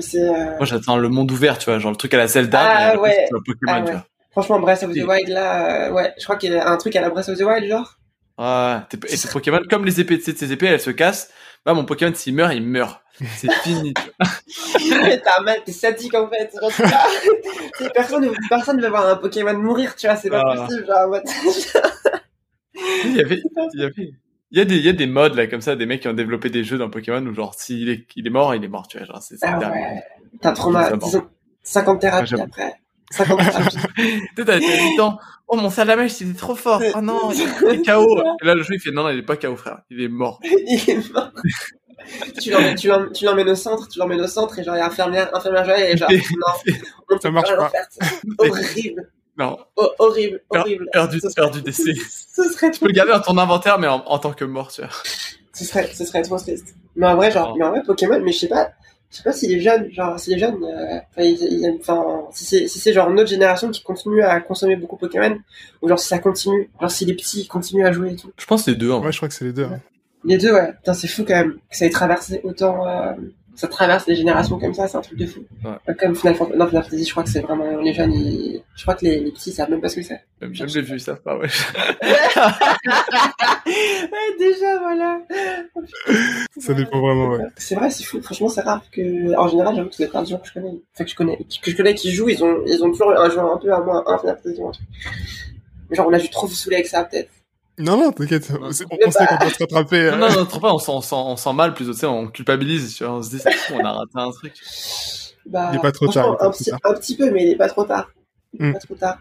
c'est. Moi, j'attends le monde ouvert, tu vois, genre le truc à la Zelda, ah, ouais. Pokémon, ah, ouais. tu vois. Franchement, Breath of the Wild, là, ouais, je crois qu'il y a un truc à la Breath of the Wild, genre. Ouais, et ces Pokémon, comme les épées, tu sais, ces épées, elles se cassent. Bah, mon Pokémon, s'il meurt, il meurt. C'est fini. t'es sadique, en fait. personne, personne ne veut voir un Pokémon mourir, tu vois, c'est pas ah. possible, genre, il y avait, il y avait, il y a des, il y a des modes, là, comme ça, des mecs qui ont développé des jeux dans Pokémon où, genre, s'il est, il est mort, il est mort, tu vois, genre, c'est, ah ouais. T'as trop mal, disons, 50 thérapies après. 50 thérapies. t'as 8 ans. Oh, mon salamèche, il est trop fort. Oh non, il est KO. Et là, le jeu, il fait, non, non, il est pas KO, frère. Il est mort. il est mort. tu l'emmènes, tu au centre, tu l'emmènes au centre, et genre, il y a infirmière, infirmière et genre, non, on ça marche pas. Horrible. Non. Oh, horrible, horrible. Heure, du, heure du décès. Ce serait tu peux le garder dans ton inventaire, mais en, en, tant que mort, tu vois. Ce serait, ce serait trop triste. Mais en vrai, genre, mais en vrai, Pokémon, mais je sais pas, je sais pas si les jeunes, genre, si les jeunes, euh, enfin, si c'est, si c'est genre notre génération qui continue à consommer beaucoup Pokémon, ou genre si ça continue, genre si les petits continuent à jouer et tout. Je pense les deux. Hein. Ouais, je crois que c'est les deux. Hein. Les deux, ouais. Putain, c'est fou quand même que ça ait traversé autant. Euh, ça traverse les générations comme ça, c'est un truc de fou. Ouais. Comme Final Fantasy, non, Final Fantasy, je crois que c'est vraiment les jeunes, ils... je crois que les, les petits savent même pas ce que c'est. Même j'ai vu, ils savent pas, ouais. ouais, déjà, voilà. Ça dépend vraiment, ouais. C'est vrai, c'est fou. Franchement, c'est rare que, en général, j'avoue que c'est pas des gens que je connais, enfin, que je connais, que je connais qui jouent, ils ont, ils ont toujours un joueur un peu à moins, un Final Fantasy ou un truc. Genre, on a juste trop vous saouler avec ça, peut-être. Non, non, t'inquiète. On, on sait qu'on peut se rattraper. Non, non, non, pas. On sent, on sent, mal, plus, tu sais, on culpabilise. Tu vois, on se dit, on a raté un truc. Bah, il est pas trop tard. Un, petit, un petit peu, mais il est pas trop tard. Il est pas trop tard.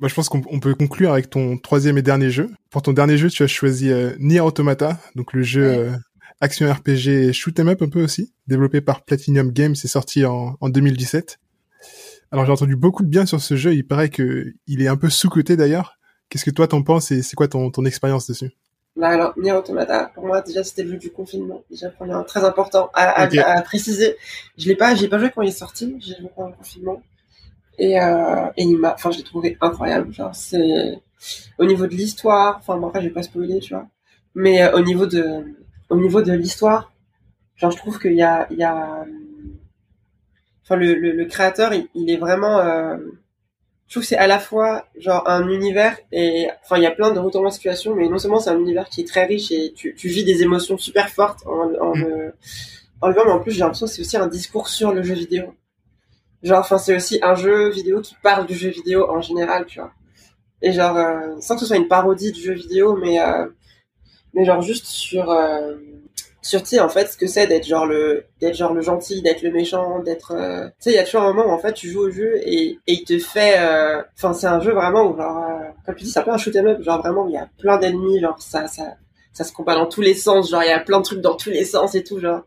Bah, je pense qu'on peut conclure avec ton troisième et dernier jeu. Pour ton dernier jeu, tu as choisi euh, Nier Automata, donc le jeu euh, action RPG shoot 'em up un peu aussi, développé par Platinum Games, c'est sorti en, en 2017. Alors j'ai entendu beaucoup de bien sur ce jeu. Il paraît que il est un peu sous-coté d'ailleurs. Qu'est-ce que toi t'en penses et c'est quoi ton, ton expérience dessus? Bah alors, Nier Automata, pour moi déjà c'était le jeu du confinement, déjà premier très important à, à, préciser. Je l'ai pas, j'ai pas joué quand il est sorti, j'ai joué pendant le confinement et euh, et il m'a, enfin je l'ai trouvé incroyable. Genre c'est au niveau de l'histoire, enfin bon après je vais pas spoiler, tu vois, mais euh, au niveau de au niveau de l'histoire, genre je trouve qu'il y a il y a enfin le, le, le créateur il, il, est vraiment euh, je trouve que c'est à la fois genre un univers et enfin il y a plein de retournements de situation mais non seulement c'est un univers qui est très riche et tu, tu vis des émotions super fortes en, en, mm. le, en le mais en plus j'ai l'impression que c'est aussi un discours sur le jeu vidéo genre enfin c'est aussi un jeu vidéo qui parle du jeu vidéo en général tu vois et genre euh, sans que ce soit une parodie du jeu vidéo mais euh, mais genre juste sur euh, sur tu en fait ce que c'est d'être genre le d'être genre le gentil d'être le méchant d'être euh, tu sais il y a toujours un moment où en fait tu joues au jeu et, et il te fait euh, enfin c'est un jeu vraiment où genre euh, comme tu dis c'est un peu un shoot 'em up genre vraiment il y a plein d'ennemis genre ça ça ça se combat dans tous les sens genre il y a plein de trucs dans tous les sens et tout genre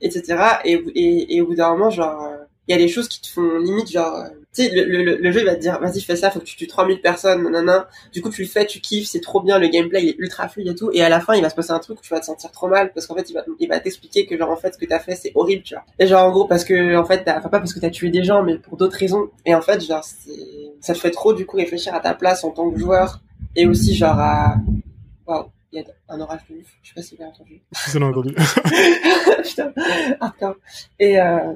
etc et et, et au bout d'un moment genre il y a des choses qui te font limite genre tu sais, le, le, le, jeu il va te dire, vas-y, fais ça, faut que tu tues 3000 personnes, nanana. Du coup, tu le fais, tu kiffes, c'est trop bien, le gameplay il est ultra fluide et tout. Et à la fin, il va se passer un truc où tu vas te sentir trop mal parce qu'en fait, il va, il va t'expliquer que genre en fait, ce que t'as fait, c'est horrible, tu vois. Et genre en gros, parce que en fait, enfin pas parce que t'as tué des gens, mais pour d'autres raisons. Et en fait, genre, ça te fait trop du coup réfléchir à ta place en tant que joueur et aussi genre à, waouh. Il y a un orage de ouf. Je sais pas si vous avez entendu. C'est entendu. Putain, hardcore. Et, euh,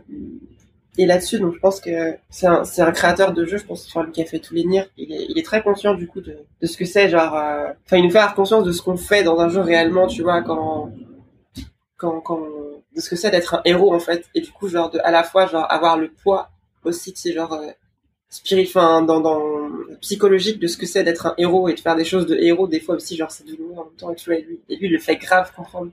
et là-dessus, donc je pense que c'est un, créateur de jeu, je pense, enfin, qui a fait tous les Nier. Il est, très conscient du coup de, ce que c'est, genre, euh, enfin, il nous fait avoir conscience de ce qu'on fait dans un jeu réellement, tu vois, quand, quand, quand, de ce que c'est d'être un héros en fait, et du coup, genre, à la fois, genre, avoir le poids aussi, tu sais, genre, euh, spirituel, dans, dans, psychologique de ce que c'est d'être un héros et de faire des choses de héros, des fois aussi, genre, c'est douloureux en même temps, et tu lui, et lui, il le fait grave comprendre.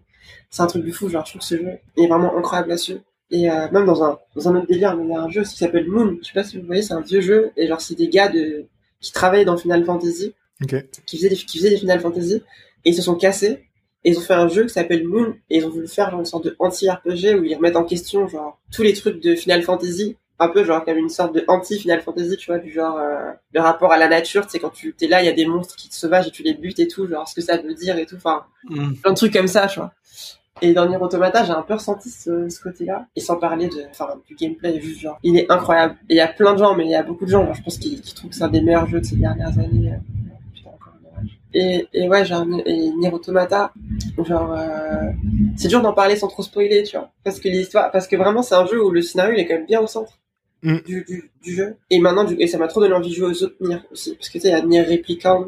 C'est un truc du fou, genre, je trouve que ce jeu est vraiment incroyable là-dessus. Et euh, même dans un, dans un autre délire, il y a un jeu qui s'appelle Moon. Je sais pas si vous voyez, c'est un vieux jeu. Et genre, c'est des gars de, qui travaillaient dans Final Fantasy. Okay. Qui faisaient des, qui faisaient des Final Fantasy. Et ils se sont cassés. Et ils ont fait un jeu qui s'appelle Moon. Et ils ont voulu faire genre une sorte de anti-RPG où ils remettent en question genre tous les trucs de Final Fantasy. Un peu genre comme une sorte de anti-Final Fantasy, tu vois, du genre euh, le rapport à la nature, tu sais, quand tu t'es là, il y a des monstres qui te sauvagent et tu les butes et tout, genre ce que ça veut dire et tout, enfin, mm. plein de trucs comme ça, tu vois. Et dans Nier Automata, j'ai un peu ressenti ce, ce côté-là. Et sans parler de, enfin, du gameplay, juste genre, il est incroyable. Et il y a plein de gens, mais il y a beaucoup de gens, je pense, qui, qui trouvent que c'est un des meilleurs jeux de ces dernières années. Euh, putain, encore Et, et ouais, genre, et Nier Automata, genre, euh, c'est dur d'en parler sans trop spoiler, tu vois. Parce que l'histoire, parce que vraiment, c'est un jeu où le scénario, il est quand même bien au centre. Mm. Du, du, du, jeu. Et maintenant, du, et ça m'a trop donné envie de jouer aux autres Nier aussi. Parce que tu sais, il y a Nier Replicant,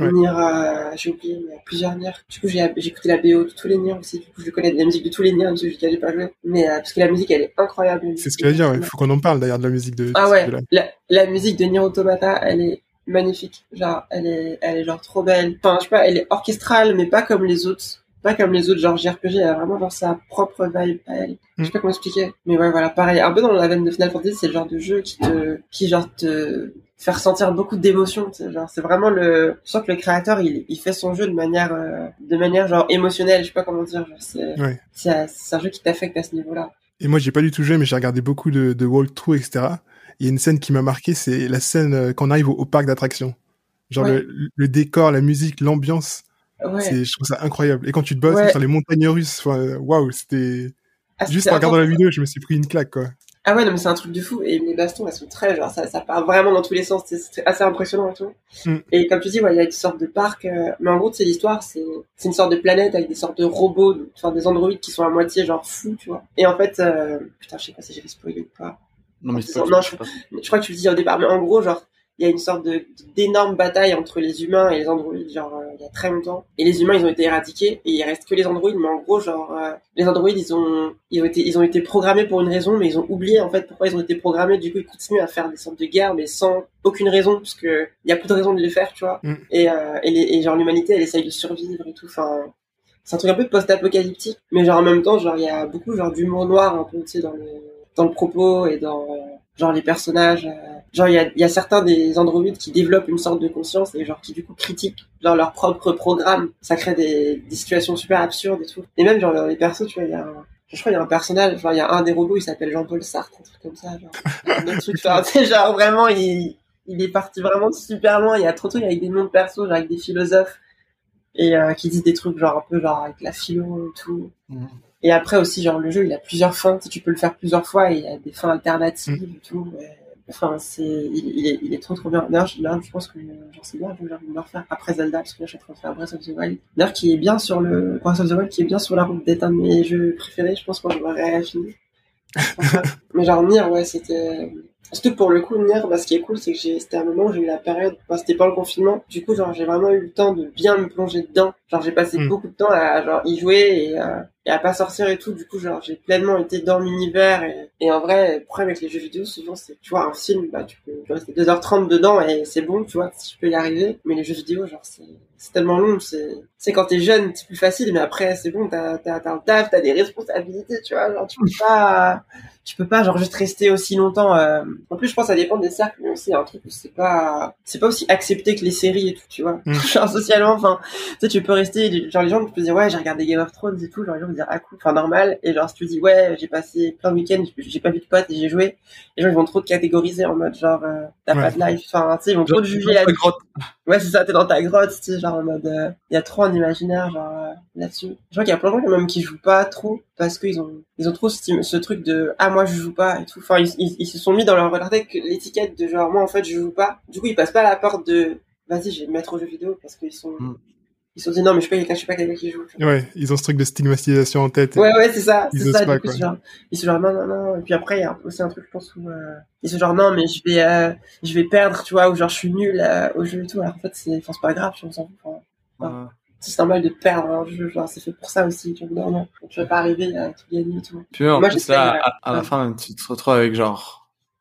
ouais. Euh, j'ai oublié, a plusieurs Nier. Du coup, j'ai, écouté la BO de tous les Nier aussi. Du coup, je connais la musique de tous les Nier, même si j'ai pas joué. Mais, euh, parce que la musique, elle est incroyable. C'est ce que j'allais dire, il faut qu'on en parle d'ailleurs de la musique de, Ah ouais. La, la musique de Nier Automata, elle est magnifique. Genre, elle est, elle est genre trop belle. Enfin, je sais pas, elle est orchestrale, mais pas comme les autres. Pas comme les autres, genre JRPG, elle a vraiment genre sa propre vibe à elle. Je sais pas comment expliquer. Mais ouais, voilà, pareil. Un peu dans la veine de Final Fantasy, c'est le genre de jeu qui te, qui genre te faire sentir beaucoup d'émotions. Genre, c'est vraiment le, je sens que le créateur, il, il fait son jeu de manière, euh, de manière genre émotionnelle. Je sais pas comment dire. C'est, ouais. c'est, un jeu qui t'affecte à ce niveau-là. Et moi, j'ai pas du tout joué, mais j'ai regardé beaucoup de, de walkthrough, etc il y a une scène qui m'a marqué, c'est la scène euh, quand on arrive au, parc d'attractions. Genre le, le, décor, la musique, l'ambiance. Ouais. C'est, je trouve ça incroyable. Et quand tu te bosses ouais. sur les montagnes russes, waouh, c'était ah, juste en regardant la vidéo, je me suis pris une claque quoi. Ah ouais, non mais c'est un truc de fou. Et les bastons, elles sont très, genre ça, ça part vraiment dans tous les sens. C'est assez impressionnant et tout. Mm. Et comme tu dis, ouais, il y a une sorte de parc. Euh... mais en gros, c'est l'histoire, c'est c'est une sorte de planète avec des sortes de robots, enfin des androïdes qui sont à moitié genre fous, tu vois. Et en fait, euh... putain, je sais pas si j'ai spoilé ou pas. Non, mais c'est non, je, je, crois que tu le dis au départ, mais en gros, genre, il y a une sorte de d'énorme bataille entre les humains et les androïdes, genre euh, il y a très longtemps. Et les humains, ils ont été éradiqués et il reste que les androïdes. Mais en gros, genre euh, les androïdes, ils ont ils ont été ils ont été programmés pour une raison, mais ils ont oublié en fait pourquoi ils ont été programmés. Du coup, ils continuent à faire des sortes de guerres, mais sans aucune raison, parce que il y a plus de raison de les faire, tu vois. Mm. Et euh, et, les, et genre l'humanité, elle essaye de survivre et tout. Enfin, c'est un truc un peu post-apocalyptique, mais genre en même temps, genre il y a beaucoup genre d'humour noir un peu, tu sais, dans le dans le propos et dans genre les personnages euh, genre il y a, y a certains des androïdes qui développent une sorte de conscience et genre qui du coup critiquent genre leur propre programme. Ça crée des, des situations super absurdes et tout. Et même genre les persos tu vois il y a un, je crois il y a un personnage genre il y a un des robots il s'appelle Jean-Paul Sartre un truc comme ça genre. Un truc genre, genre vraiment il il est parti vraiment super loin. Il y a trop de trucs avec des noms de persos genre avec des philosophes et euh, qui disent des trucs genre un peu genre avec la philo et tout mmh. Et après aussi, genre, le jeu, il a plusieurs fins. Tu, tu peux le faire plusieurs fois et il y a des fins alternatives mm. et tout. Enfin, c'est, il, est, il est trop trop bien. D'ailleurs, je, je pense que j'en sais bien, je vais le refaire après Zelda, parce que là, je suis en train de faire Breath of the Wild. D'ailleurs, qui est bien sur le, Breath of the Wild, qui est bien sur la route d'être un de mes jeux préférés, je pense, quand je l'aurai fini. Mais genre, Nier, ouais, c'était, Surtout pour le coup, Nier, bah, ce qui est cool, c'est que j'ai, c'était un moment où j'ai eu la période, bah, c'était pas le confinement. Du coup, genre, j'ai vraiment eu le temps de bien me plonger dedans. Genre, j'ai passé mm. beaucoup de temps à, genre, y jouer et, et à pas sortir et tout. Du coup, genre, j'ai pleinement été dans l'univers et, et en vrai, le problème avec les jeux vidéo, souvent, c'est, tu vois, un film, bah, tu peux, tu rester 2h30 dedans et c'est bon, tu vois, tu peux y arriver. Mais les jeux vidéo, genre, c'est, tellement long, c'est, c'est quand t'es jeune, c'est plus facile, mais après, c'est bon, t'as, t'as, t'as un taf, t'as des responsabilités, tu vois, genre, tu peux pas, tu peux pas genre juste rester aussi longtemps euh... en plus je pense que ça dépend des cercles mais aussi un truc où c'est pas c'est pas aussi accepté que les séries et tout tu vois mm. genre socialement enfin tu sais tu peux rester genre les gens tu peux dire ouais j'ai regardé Game of Thrones et tout genre les gens dire ah cool enfin normal. Et genre si tu dis ouais j'ai passé plein de week-ends j'ai pas vu de potes et j'ai joué les gens ils vont trop te catégoriser en mode genre euh, t'as pas de life. Enfin tu sais ils vont trop te juger là ouais c'est ça t'es dans ta grotte tu sais genre en mode il euh, y a trop en imaginaire genre euh, là-dessus. Je vois qu'il y a plein de gens même qui jouent pas trop parce qu'ils ont ils ont trop ce, ce, truc de ah moi je joue pas et tout. Enfin ils, ils, ils se sont mis dans leur tête l'étiquette de genre moi en fait je joue pas. Du coup ils passent pas la porte de vas-y je vais me mettre aux jeux vidéo parce qu'ils sont mm. Ils sont dit non mais je suis pas quelqu'un je suis pas quelqu'un qui joue ouais ils ont ce truc de stigmatisation en tête. Ouais ouais c'est ça c'est ça du coup, genre, ils sont genre non non non et puis après il y a aussi un truc je pense où euh, ils sont genre non mais je vais euh, je vais perdre tu vois ou genre je suis nul euh, au jeu et tout alors en fait c'est enfin c'est pas grave je s'en fout enfin, c'est normal de perdre un jeu, genre c'est fait pour ça aussi, tu vois, non, tu vas pas arriver à tout gagner et tout. Puis en Moi, plus, là, à, à, la fin, tu te retrouves avec genre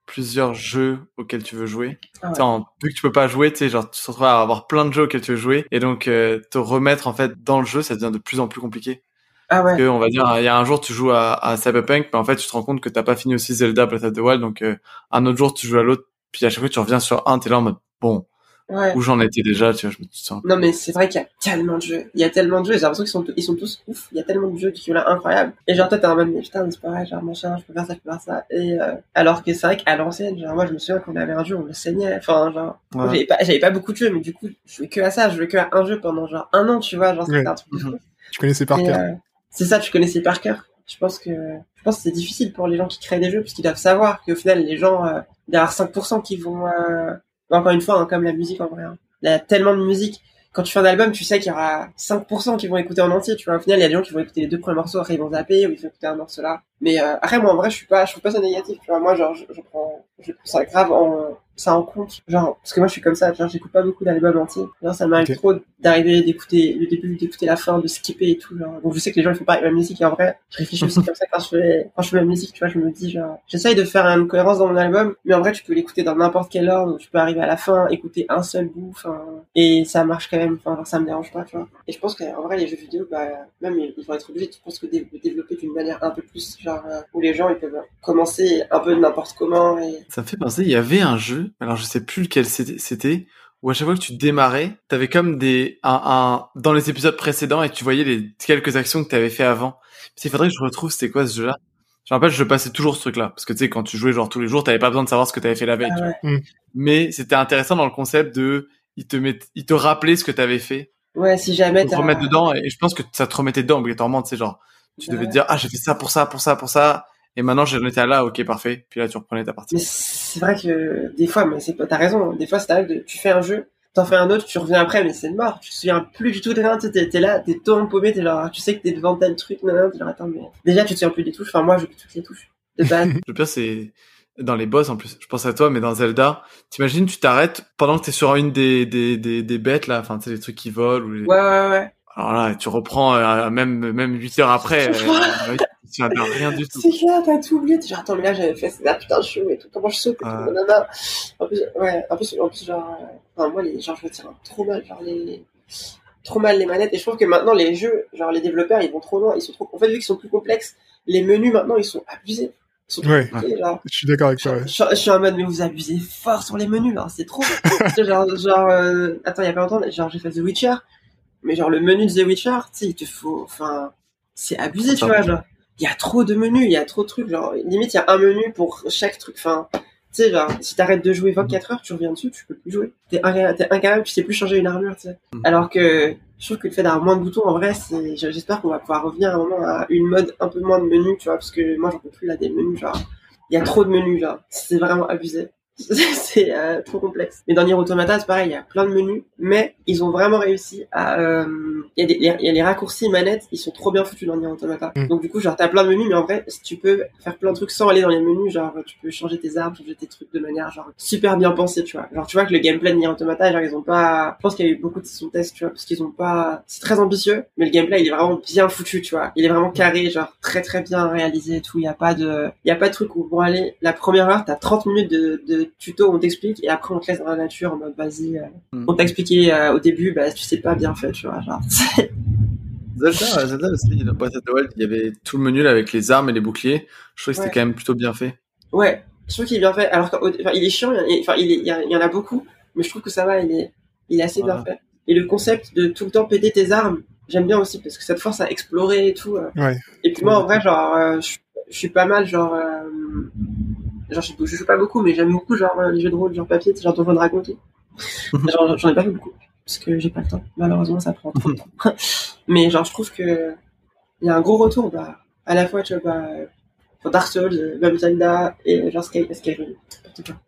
plusieurs jeux auxquels tu veux jouer. Ah ouais. en, vu que tu peux pas jouer, tu sais, genre tu te retrouves à avoir plein de jeux auxquels tu veux jouer, et donc euh, te remettre en fait dans le jeu, ça devient de plus en plus compliqué. Ah ouais. Parce que, on va dire, il y a un jour tu joues à, à Cyberpunk, mais en fait tu te rends compte que t'as pas fini aussi Zelda Breath of the Wild, donc euh, un autre jour tu joues à l'autre, puis à chaque fois tu reviens sur un, t'es là en mode bon Ouais. Où j'en étais déjà, tu vois, je me sens. Non, mais c'est vrai qu'il y a tellement de jeux. Il y a tellement de jeux, j'ai l'impression qu'ils sont, ils sont tous ouf. Il y a tellement de jeux qui sont là incroyables. Et genre, toi, t'es en mode, mais putain, c'est pareil, genre, machin, je peux faire ça, je peux faire ça. Et, euh, alors que c'est vrai qu'à l'ancienne, genre, moi, je me souviens qu'on avait un jeu, on le saignait. Enfin, genre, ouais. j'avais pas, j'avais pas beaucoup de jeux, mais du coup, je jouais que à ça, je jouais que à un jeu pendant genre un an, tu vois, genre, c'était ouais. un truc de fou. Tu connaissais par cœur. Euh, c'est ça, tu connaissais par cœur. Je pense que, je pense que c'est difficile pour les gens qui créent des jeux, puisqu'ils doivent savoir qu'au final, les gens, euh, il y a 5% qui vont, euh, encore une fois, hein, comme la musique en vrai, hein il y a tellement de musique quand tu fais un album, tu sais qu'il y aura 5% qui vont écouter en entier, tu vois. Au final, il y a des gens qui vont écouter les deux premiers morceaux, après ils vont zapper, ou ils vont écouter un morceau là. Mais euh, après, moi, en vrai, je suis pas, je trouve pas ça négatif, tu vois. Moi, genre, je, je prends, je prends ça grave en, ça en compte. Genre, parce que moi, je suis comme ça, genre, j'écoute pas beaucoup d'albums entiers. Genre, ça m'arrive trop d'arriver, d'écouter le début, d'écouter la fin, de skipper et tout, genre. Donc, je sais que les gens, ils font pas la musique, et en vrai, je réfléchis aussi comme ça quand je fais, quand je fais la musique, tu vois, je me dis, genre, j'essaye de faire une cohérence dans mon album, mais en vrai, tu peux l'écouter dans n'importe quel ordre, tu peux arriver à la fin, écouter un seul bout, enfin, et ça marche quand même, enfin, genre, ça me dérange pas, tu vois. Et je pense qu'en vrai, les jeux vidéo, bah, même, ils vont être obligés, je pense que de développer d'une manière un peu plus, genre, euh, où les gens, ils peuvent commencer un peu n'importe comment et... Ça me fait penser, il y avait un jeu, alors je sais plus lequel c'était, où à chaque fois que tu démarrais, t'avais comme des, un, un, dans les épisodes précédents et tu voyais les quelques actions que t'avais fait avant. Il faudrait que je retrouve c'était quoi ce jeu-là. Je me rappelle, je passais toujours ce truc-là. Parce que tu sais, quand tu jouais genre tous les jours, t'avais pas besoin de savoir ce que t'avais fait la veille. Ah ouais. Mais c'était intéressant dans le concept de, il te met, il te rappelait ce que t'avais fait. Ouais, si jamais te remettre dedans, et je pense que ça te remettait dedans obligatoirement, tu sais, genre, tu devais te dire, ah, j'ai fait ça pour ça, pour ça, pour ça. Et maintenant, j'en étais là, ok, parfait. Puis là, tu reprenais ta partie. Mais c'est vrai que des fois, mais c'est pas, t'as raison. Des fois, c'est de, tu fais un jeu, t'en fais un autre, tu reviens après, mais c'est mort. Tu te souviens plus du tout de rien. T'es, t'es là, t'es tout paumé, t'es genre, tu sais que t'es devant tel truc, non, non, t'es genre, attends, mais déjà, tu te souviens plus des touches. Enfin, moi, je toutes les touches. De base. Le pire, c'est dans les boss, en plus. Je pense à toi, mais dans Zelda, t'imagines, tu t'arrêtes pendant que t'es sur une des, des, des, des bêtes, là. Enfin, tu sais, les trucs qui volent ou les... Ouais, ouais, ouais. Alors là, tu reprends euh, même même 8 heures après, euh, tu n'as rien du tout. C'est clair, t'as tout oublié. T'es genre, attends, mais là, j'avais fait ça, putain, je suis et tout, comment je saute et tout, nanana. En plus, ouais, en plus, en plus, genre, euh, enfin, moi, les, genre, je me tire trop mal, genre, les, trop mal les manettes. Et je trouve que maintenant, les jeux, genre, les développeurs, ils vont trop loin, ils sont trop, en fait, vu qu'ils sont plus complexes, les menus, maintenant, ils sont abusés. Ils sont ouais, genre, je suis d'accord avec toi. Ouais. Je, je, suis en mode, mais vous abusez fort sur les menus, là, c'est trop. genre, genre, euh, attends, il y a pas longtemps, genre, j'ai fait The Witcher mais genre le menu de The Witcher, tu sais, il te faut, enfin, c'est abusé, tu vois, genre, il y a trop de menus, il y a trop de trucs, genre, limite, il y a un menu pour chaque truc, enfin, tu sais, genre, si t'arrêtes de jouer 24 heures, tu reviens dessus, tu peux plus jouer. T'es incapable, tu sais plus changer une armure, tu sais. Mm. Alors que, je trouve que le fait d'avoir moins de boutons, en vrai, c'est, j'espère qu'on va pouvoir revenir à un moment à une mode un peu moins de menus, tu vois, parce que moi, j'en peux plus, là, des menus, genre, il y a trop de menus, genre, c'est vraiment abusé. c'est euh, trop complexe. Mais dans Nier Automata, c'est pareil, il y a plein de menus, mais ils ont vraiment réussi à... Euh, il y, a des, il y a les raccourcis manettes, ils sont trop bien foutus dans Nier Automata. Mm. Donc du coup, genre, t'as plein de menus, mais en vrai, tu peux faire plein de trucs sans aller dans les menus, genre, tu peux changer tes armes, changer tes trucs de manière, genre, super bien pensé, tu vois. Genre, tu vois que le gameplay de Nier Automata, genre, ils ont pas... Je pense qu'il y a eu beaucoup de tests, tu vois, parce qu'ils ont pas... C'est très ambitieux, mais le gameplay, il est vraiment bien foutu, tu vois. Il est vraiment carré, genre, très très bien réalisé et tout. Il y a pas de... Il y a pas de truc où, bon, aller, la première heure, t'as 30 minutes de, de tuto, on t'explique, et après on te laisse dans la nature en mode vas-y, euh, mm. on t'a expliqué euh, au début, bah tu sais pas bien fait, tu vois, genre. Zelda, Zelda aussi, dans Breath of the Wild, il y avait tout le menu là avec les armes et les boucliers. Je trouvais que c'était quand même plutôt bien fait. Ouais, je trouve qu'il est bien fait. Alors, enfin, il est chiant, enfin, il, il, y en a beaucoup, mais je trouve que ça va, il est, il est assez voilà. bien fait. Et le concept de tout le temps péter tes armes, j'aime bien aussi parce que ça te force à explorer et tout. Euh. Ouais. Et puis moi, en vrai, genre, euh, je, je suis pas mal, genre, euh, genre je, je, joue pas beaucoup, mais j'aime beaucoup genre les jeux de rôle, genre papier, genre Donjon Dragon. genre, j'en ai pas fait beaucoup parce que j'ai pas le temps. Malheureusement, ça prend trop de temps. mais genre, je trouve que il y a un gros retour, bah, à la fois, tu vois, bah, Dark Souls, même Zelda et genre Sky, Skyrim,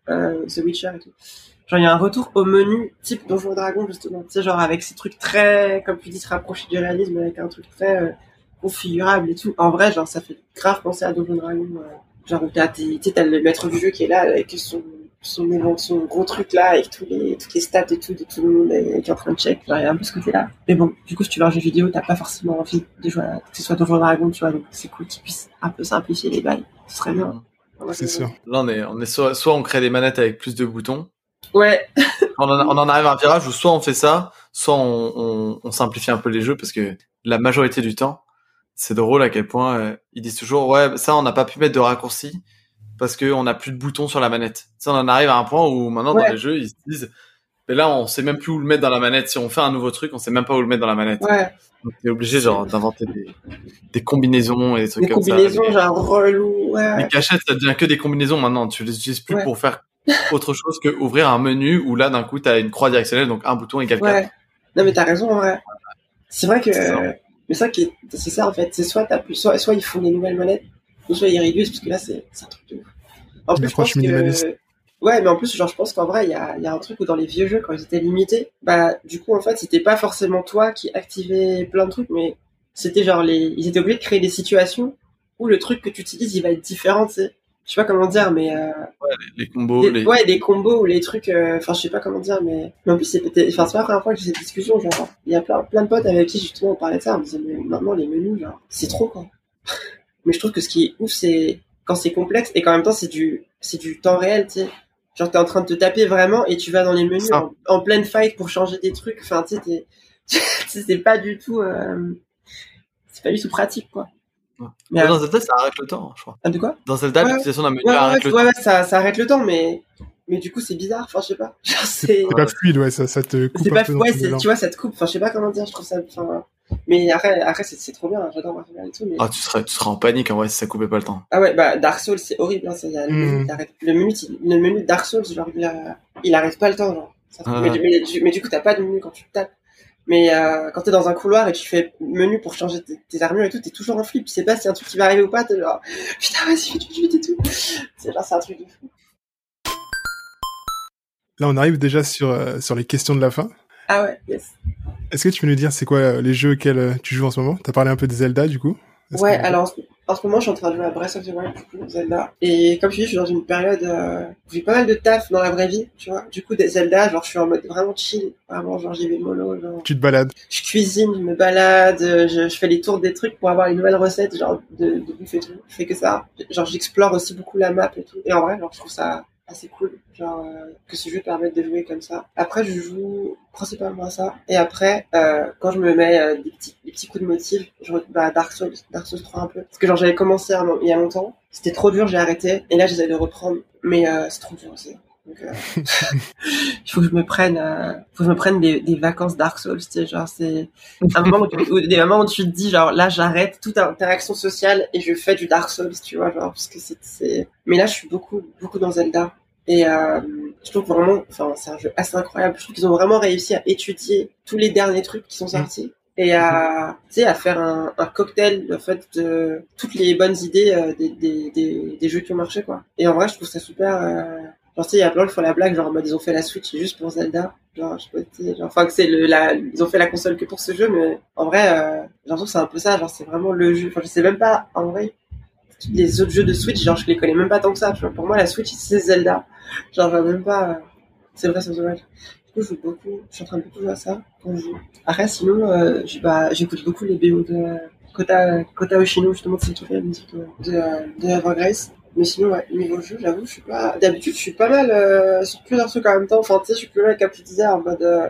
euh, The Witcher et tout. Genre, il y a un retour au menu type Donjon Dragon, justement. Tu sais, genre, avec ces trucs très, comme tu dis, se rapprocher du réalisme, avec un truc très euh, configurable et tout. En vrai, genre, ça fait grave penser à Donjon Dragon. Euh, genre, t'as, tu sais, t'as le maître du jeu qui est là, avec son, son, son gros truc là, avec tous les, toutes les stats et tout, de tout le monde qui est en train de check. Genre, il y a un peu ce côté-là. Mais bon, du coup, si tu veux un jeu vidéo, t'as pas forcément envie de jouer à, que ce soit Donjon Dragon, tu vois, donc c'est cool qu'ils puissent un peu simplifier les bails. Ce serait bien. C'est sûr. Là, on est, on est soit, soit on crée des manettes avec plus de boutons, Ouais. on, en, on en arrive à un virage où soit on fait ça, soit on, on, on, simplifie un peu les jeux parce que la majorité du temps, c'est drôle à quel point euh, ils disent toujours ouais ça on n'a pas pu mettre de raccourci parce que on n'a plus de boutons sur la manette. Ça on en arrive à un point où maintenant Ouais. dans les jeux ils se disent mais là on sait même plus où le mettre dans la manette. Si on fait un nouveau truc, on sait même pas où le metêtre dans la manette. Ouais. Donc t'es obligé genre d'inventer des, des combinaisons et des trucs Des comme combinaisons, ça. genre relou, ouais. Les cachettes, ça devient que des combinaisons maintenant. Tu les utilises plus Ouais. pour faire autre chose que ouvrir un menu où là d'un coup t'as une croix directionnelle donc un bouton égale 4. Ouais. Non, mais t'as raison, vrai. C'est vrai que. Mais ça qui est, c'est ça, en fait. C'est soit soit, soit ils font des nouvelles ou soit ils réduisent, parce que là, c'est, un truc de ouf. En Une plus, je pense approche minimaliste. que, Ouais, mais en plus, genre, je pense qu'en vrai, il y a, y a un truc où dans les vieux jeux, quand ils étaient limités, bah, du coup, en fait, c'était pas forcément toi qui activais plein de trucs, mais c'était genre les, ils étaient obligés de créer des situations où le truc que tu utilises, il va être différent, tu sais. Je sais pas comment dire, mais euh, ouais, les, combos, les... ouais, des combos ou les trucs. euh, Enfin, je sais pas comment dire, mais, mais en plus, c'est peut-être. Enfin, c'est pas la première fois que j'ai cette discussion. Genre, il y a plein, plein de potes avec qui justement on parlait de ça. On me disait, mais maintenant les menus, genre, c'est trop quoi. mais je trouve que ce qui est ouf, c'est quand c'est complexe et qu'en même temps c'est du, c'est du temps réel, tu sais. Genre, t'es en train de te taper vraiment et tu vas dans les menus en, en pleine fight pour changer des trucs. Enfin, tu sais, c'est pas du tout, euh, c'est pas du tout pratique, quoi. Ouais. Mais, dans Zelda, ça arrête le temps, je crois. ah, de quoi? Dans Zelda, Ouais, l'utilisation d'un menu Ouais, ouais, arrête ouais, le ouais, temps. ouais, ça, ça arrête le temps, mais, mais du coup, c'est bizarre. Enfin, je sais pas. C'est, pas fluide, ouais, ça, ça te coupe un pas, peu ouais, tu vois, ça te coupe. Enfin, je sais pas comment dire. Je trouve ça, enfin, mais après, après, c'est, trop bien. J'adore Marvel et tout, mais, Ah, tu serais, tu serais en panique en vrai si ça coupait pas le temps. ah ouais, bah, Dark Souls, c'est horrible, hein, ça, y a, le, Mm. menu, il arrête- le menu, il- le menu de Dark Souls, genre, il, a- il arrête pas le temps, genre. Ça- Ah mais, ouais. du- mais, du- mais du coup, t'as pas de menu quand tu tapes. Mais euh, quand t'es dans un couloir et tu fais menu pour changer tes, tes armures et tout, t'es toujours en flip. Tu sais pas si un truc qui va arriver ou pas. T'es genre, putain, vas-y, vite, vite, vite et tout. C'est genre, c'est un truc de fou. Là, on arrive déjà sur, euh, sur les questions de la fin. Ah ouais, yes. Est-ce que tu peux nous dire c'est quoi euh, les jeux auxquels euh, tu joues en ce moment? T'as parlé un peu de Zelda, du coup Ouais, que- alors en ce, en ce moment, je suis en train de jouer à Breath of the Wild, du coup, Zelda. Et comme tu dis, je suis dans une période euh, où j'ai pas mal de taf dans la vraie vie, tu vois. Du coup, des Zelda, genre, je suis en mode vraiment chill. Vraiment, genre, j'y vais mollo, genre. Tu te balades. Je cuisine, je me balade, je, je fais les tours des trucs pour avoir les nouvelles recettes, genre, de, de bouffe et tout. Je fais que ça. Genre, j'explore aussi beaucoup la map et tout. Et en vrai, genre, je trouve ça assez cool, genre, euh, que ce jeu permette de jouer comme ça. Après, je joue principalement à ça. Et après, euh, quand je me mets euh, des, petits, des petits coups de motive, je bah, Dark Souls, Dark Souls 3 un peu. Parce que genre, j'avais commencé un- il y a longtemps. C'était trop dur, j'ai arrêté. Et là, j'essaie de reprendre. Mais c'est trop dur aussi. Donc, il faut que je me prenne, faut que je me prenne des, des vacances Dark Souls, tu sais, genre c'est un moment où, tu- où- des moments où tu te dis genre là j'arrête toute interaction sociale et je fais du Dark Souls, tu vois, genre parce que c'est, c'est... mais là je suis beaucoup, beaucoup dans Zelda et euh, je trouve vraiment, enfin c'est un jeu assez incroyable. Je trouve qu'ils ont vraiment réussi à étudier tous les derniers trucs qui sont sortis. Et à, tu sais, à faire un, un cocktail, en fait, de toutes les bonnes idées euh, des, des, des, des jeux qui ont marché, quoi. Et en vrai, je trouve ça super, euh, Genre, tu sais, il y a plein qui font la blague, genre, en mode, ils ont fait la Switch juste pour Zelda. Genre, je sais pas, genre, enfin, que c'est le, la, ils ont fait la console que pour ce jeu, mais en vrai, euh, j'ai l'impression que c'est un peu ça, genre, c'est vraiment le jeu. Enfin, je sais même pas, en vrai, les autres jeux de Switch, genre, je les connais même pas tant que ça. Pour moi, la Switch, c'est Zelda. Genre, je vois même pas, c'est vrai, c'est dommage. Du coup, je joue beaucoup, je suis en train de beaucoup jouer à ça quand je joue. Après, sinon, euh, bah, j'écoute beaucoup les BO de Kota, Kota Oshino, justement, de cette la musique de, de, de Evergrace. Mais sinon, ouais, niveau jeu, j'avoue, je suis pas. D'habitude, je suis pas mal euh, sur plusieurs trucs en même temps. Enfin, tu sais, je suis plus mal, comme tu disais, en mode. Euh,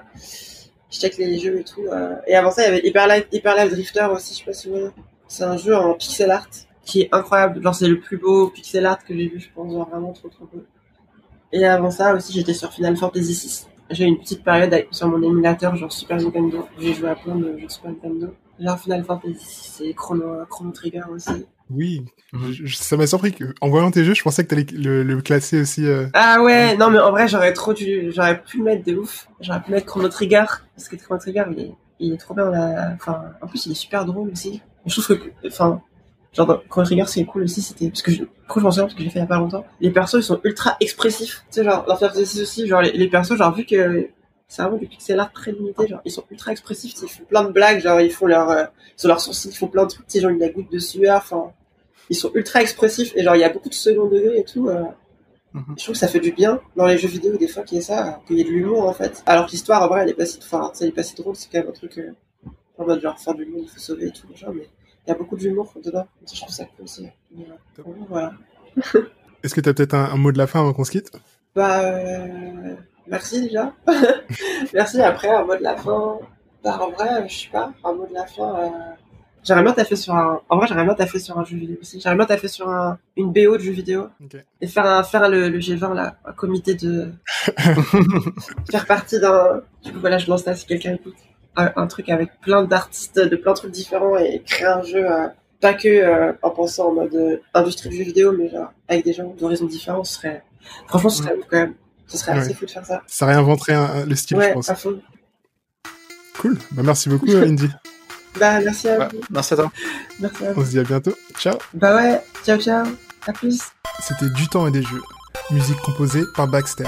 je check les jeux et tout. euh. Et avant ça, il y avait Hyper Light Drifter aussi, je sais pas si vous voyez. C'est un jeu en pixel art qui est incroyable. Genre, c'est le plus beau pixel art que j'ai vu, je pense. Genre, vraiment trop, trop beau. Et avant ça aussi, j'étais sur Final Fantasy VI. J'ai eu une petite période avec, sur mon émulateur, genre Super Nintendo. J'ai joué à plein de jeux Super Nintendo. Genre Final Fantasy VI et Chrono, Chrono Trigger aussi. Oui, Mhm. je- ça m'a surpris que, en voyant tes jeux, je pensais que t'allais le, le classer aussi. euh, Ah ouais, non mais en vrai j'aurais trop dû, j'aurais pu le mettre de ouf. J'aurais pu mettre Chrono Trigger parce que Chrono Trigger il est, il est trop bien. Là. Enfin, en plus il est super drôle aussi. Je trouve que, enfin, genre Chrono Trigger c'est cool aussi. C'était parce que je, pourquoi je m'en souviens parce que j'ai fait il y a pas longtemps. Les persos ils sont ultra expressifs. Tu sais genre dans Final Fantasy aussi, genre les, les persos genre vu que c'est vraiment du pixel art très limité, genre ils sont ultra expressifs. Ils font plein de blagues, genre ils font leur, euh, sur leurs sourcils ils font plein de trucs. Tu sais genre une la goutte de sueur. Enfin, ils sont ultra expressifs et genre il y a beaucoup de second degré et tout. euh, Mhm. je trouve que ça fait du bien dans les jeux vidéo des fois qu'il y ait ça, qu'il y ait de l'humour en fait. Alors que l'histoire en vrai elle est pas si, enfin, elle est pas si drôle, c'est quand même un truc euh, en mode genre faire du monde, il faut sauver et tout machin, mais il y a beaucoup d'humour dedans. Je trouve ça cool aussi. Voilà. Est-ce que t'as peut-être un, un mot de la fin avant qu'on se quitte? Bah euh, merci déjà. merci après un mot de la fin. Bah en vrai je sais pas, un mot de la fin. Euh... J'aimerais bien taffer sur un. En vrai, j'aimerais bien taffer sur un jeu vidéo aussi. J'aimerais bien taffer sur un... une BO de jeu vidéo et faire un faire le, le G20 là, un comité de faire partie d'un. Du coup voilà, je lance ça si quelqu'un écoute. Un, un truc avec plein d'artistes de plein de trucs différents et créer un jeu euh, pas que euh, en pensant en mode euh, industrie du jeu vidéo, mais genre avec des gens d'horizons différents, ce serait. Franchement, ce serait ouf quand même. Ce serait assez Ouais. fou de faire ça. Ça réinventerait un- le style, je Ouais, pense. à fond. Cool. Bah, merci beaucoup, Indy. Bah merci à Ouais, vous. merci à toi. Merci à vous. On se dit à bientôt. Ciao. Bah ouais, ciao ciao. À plus. C'était Du temps et des jeux. musique composée par Baxter.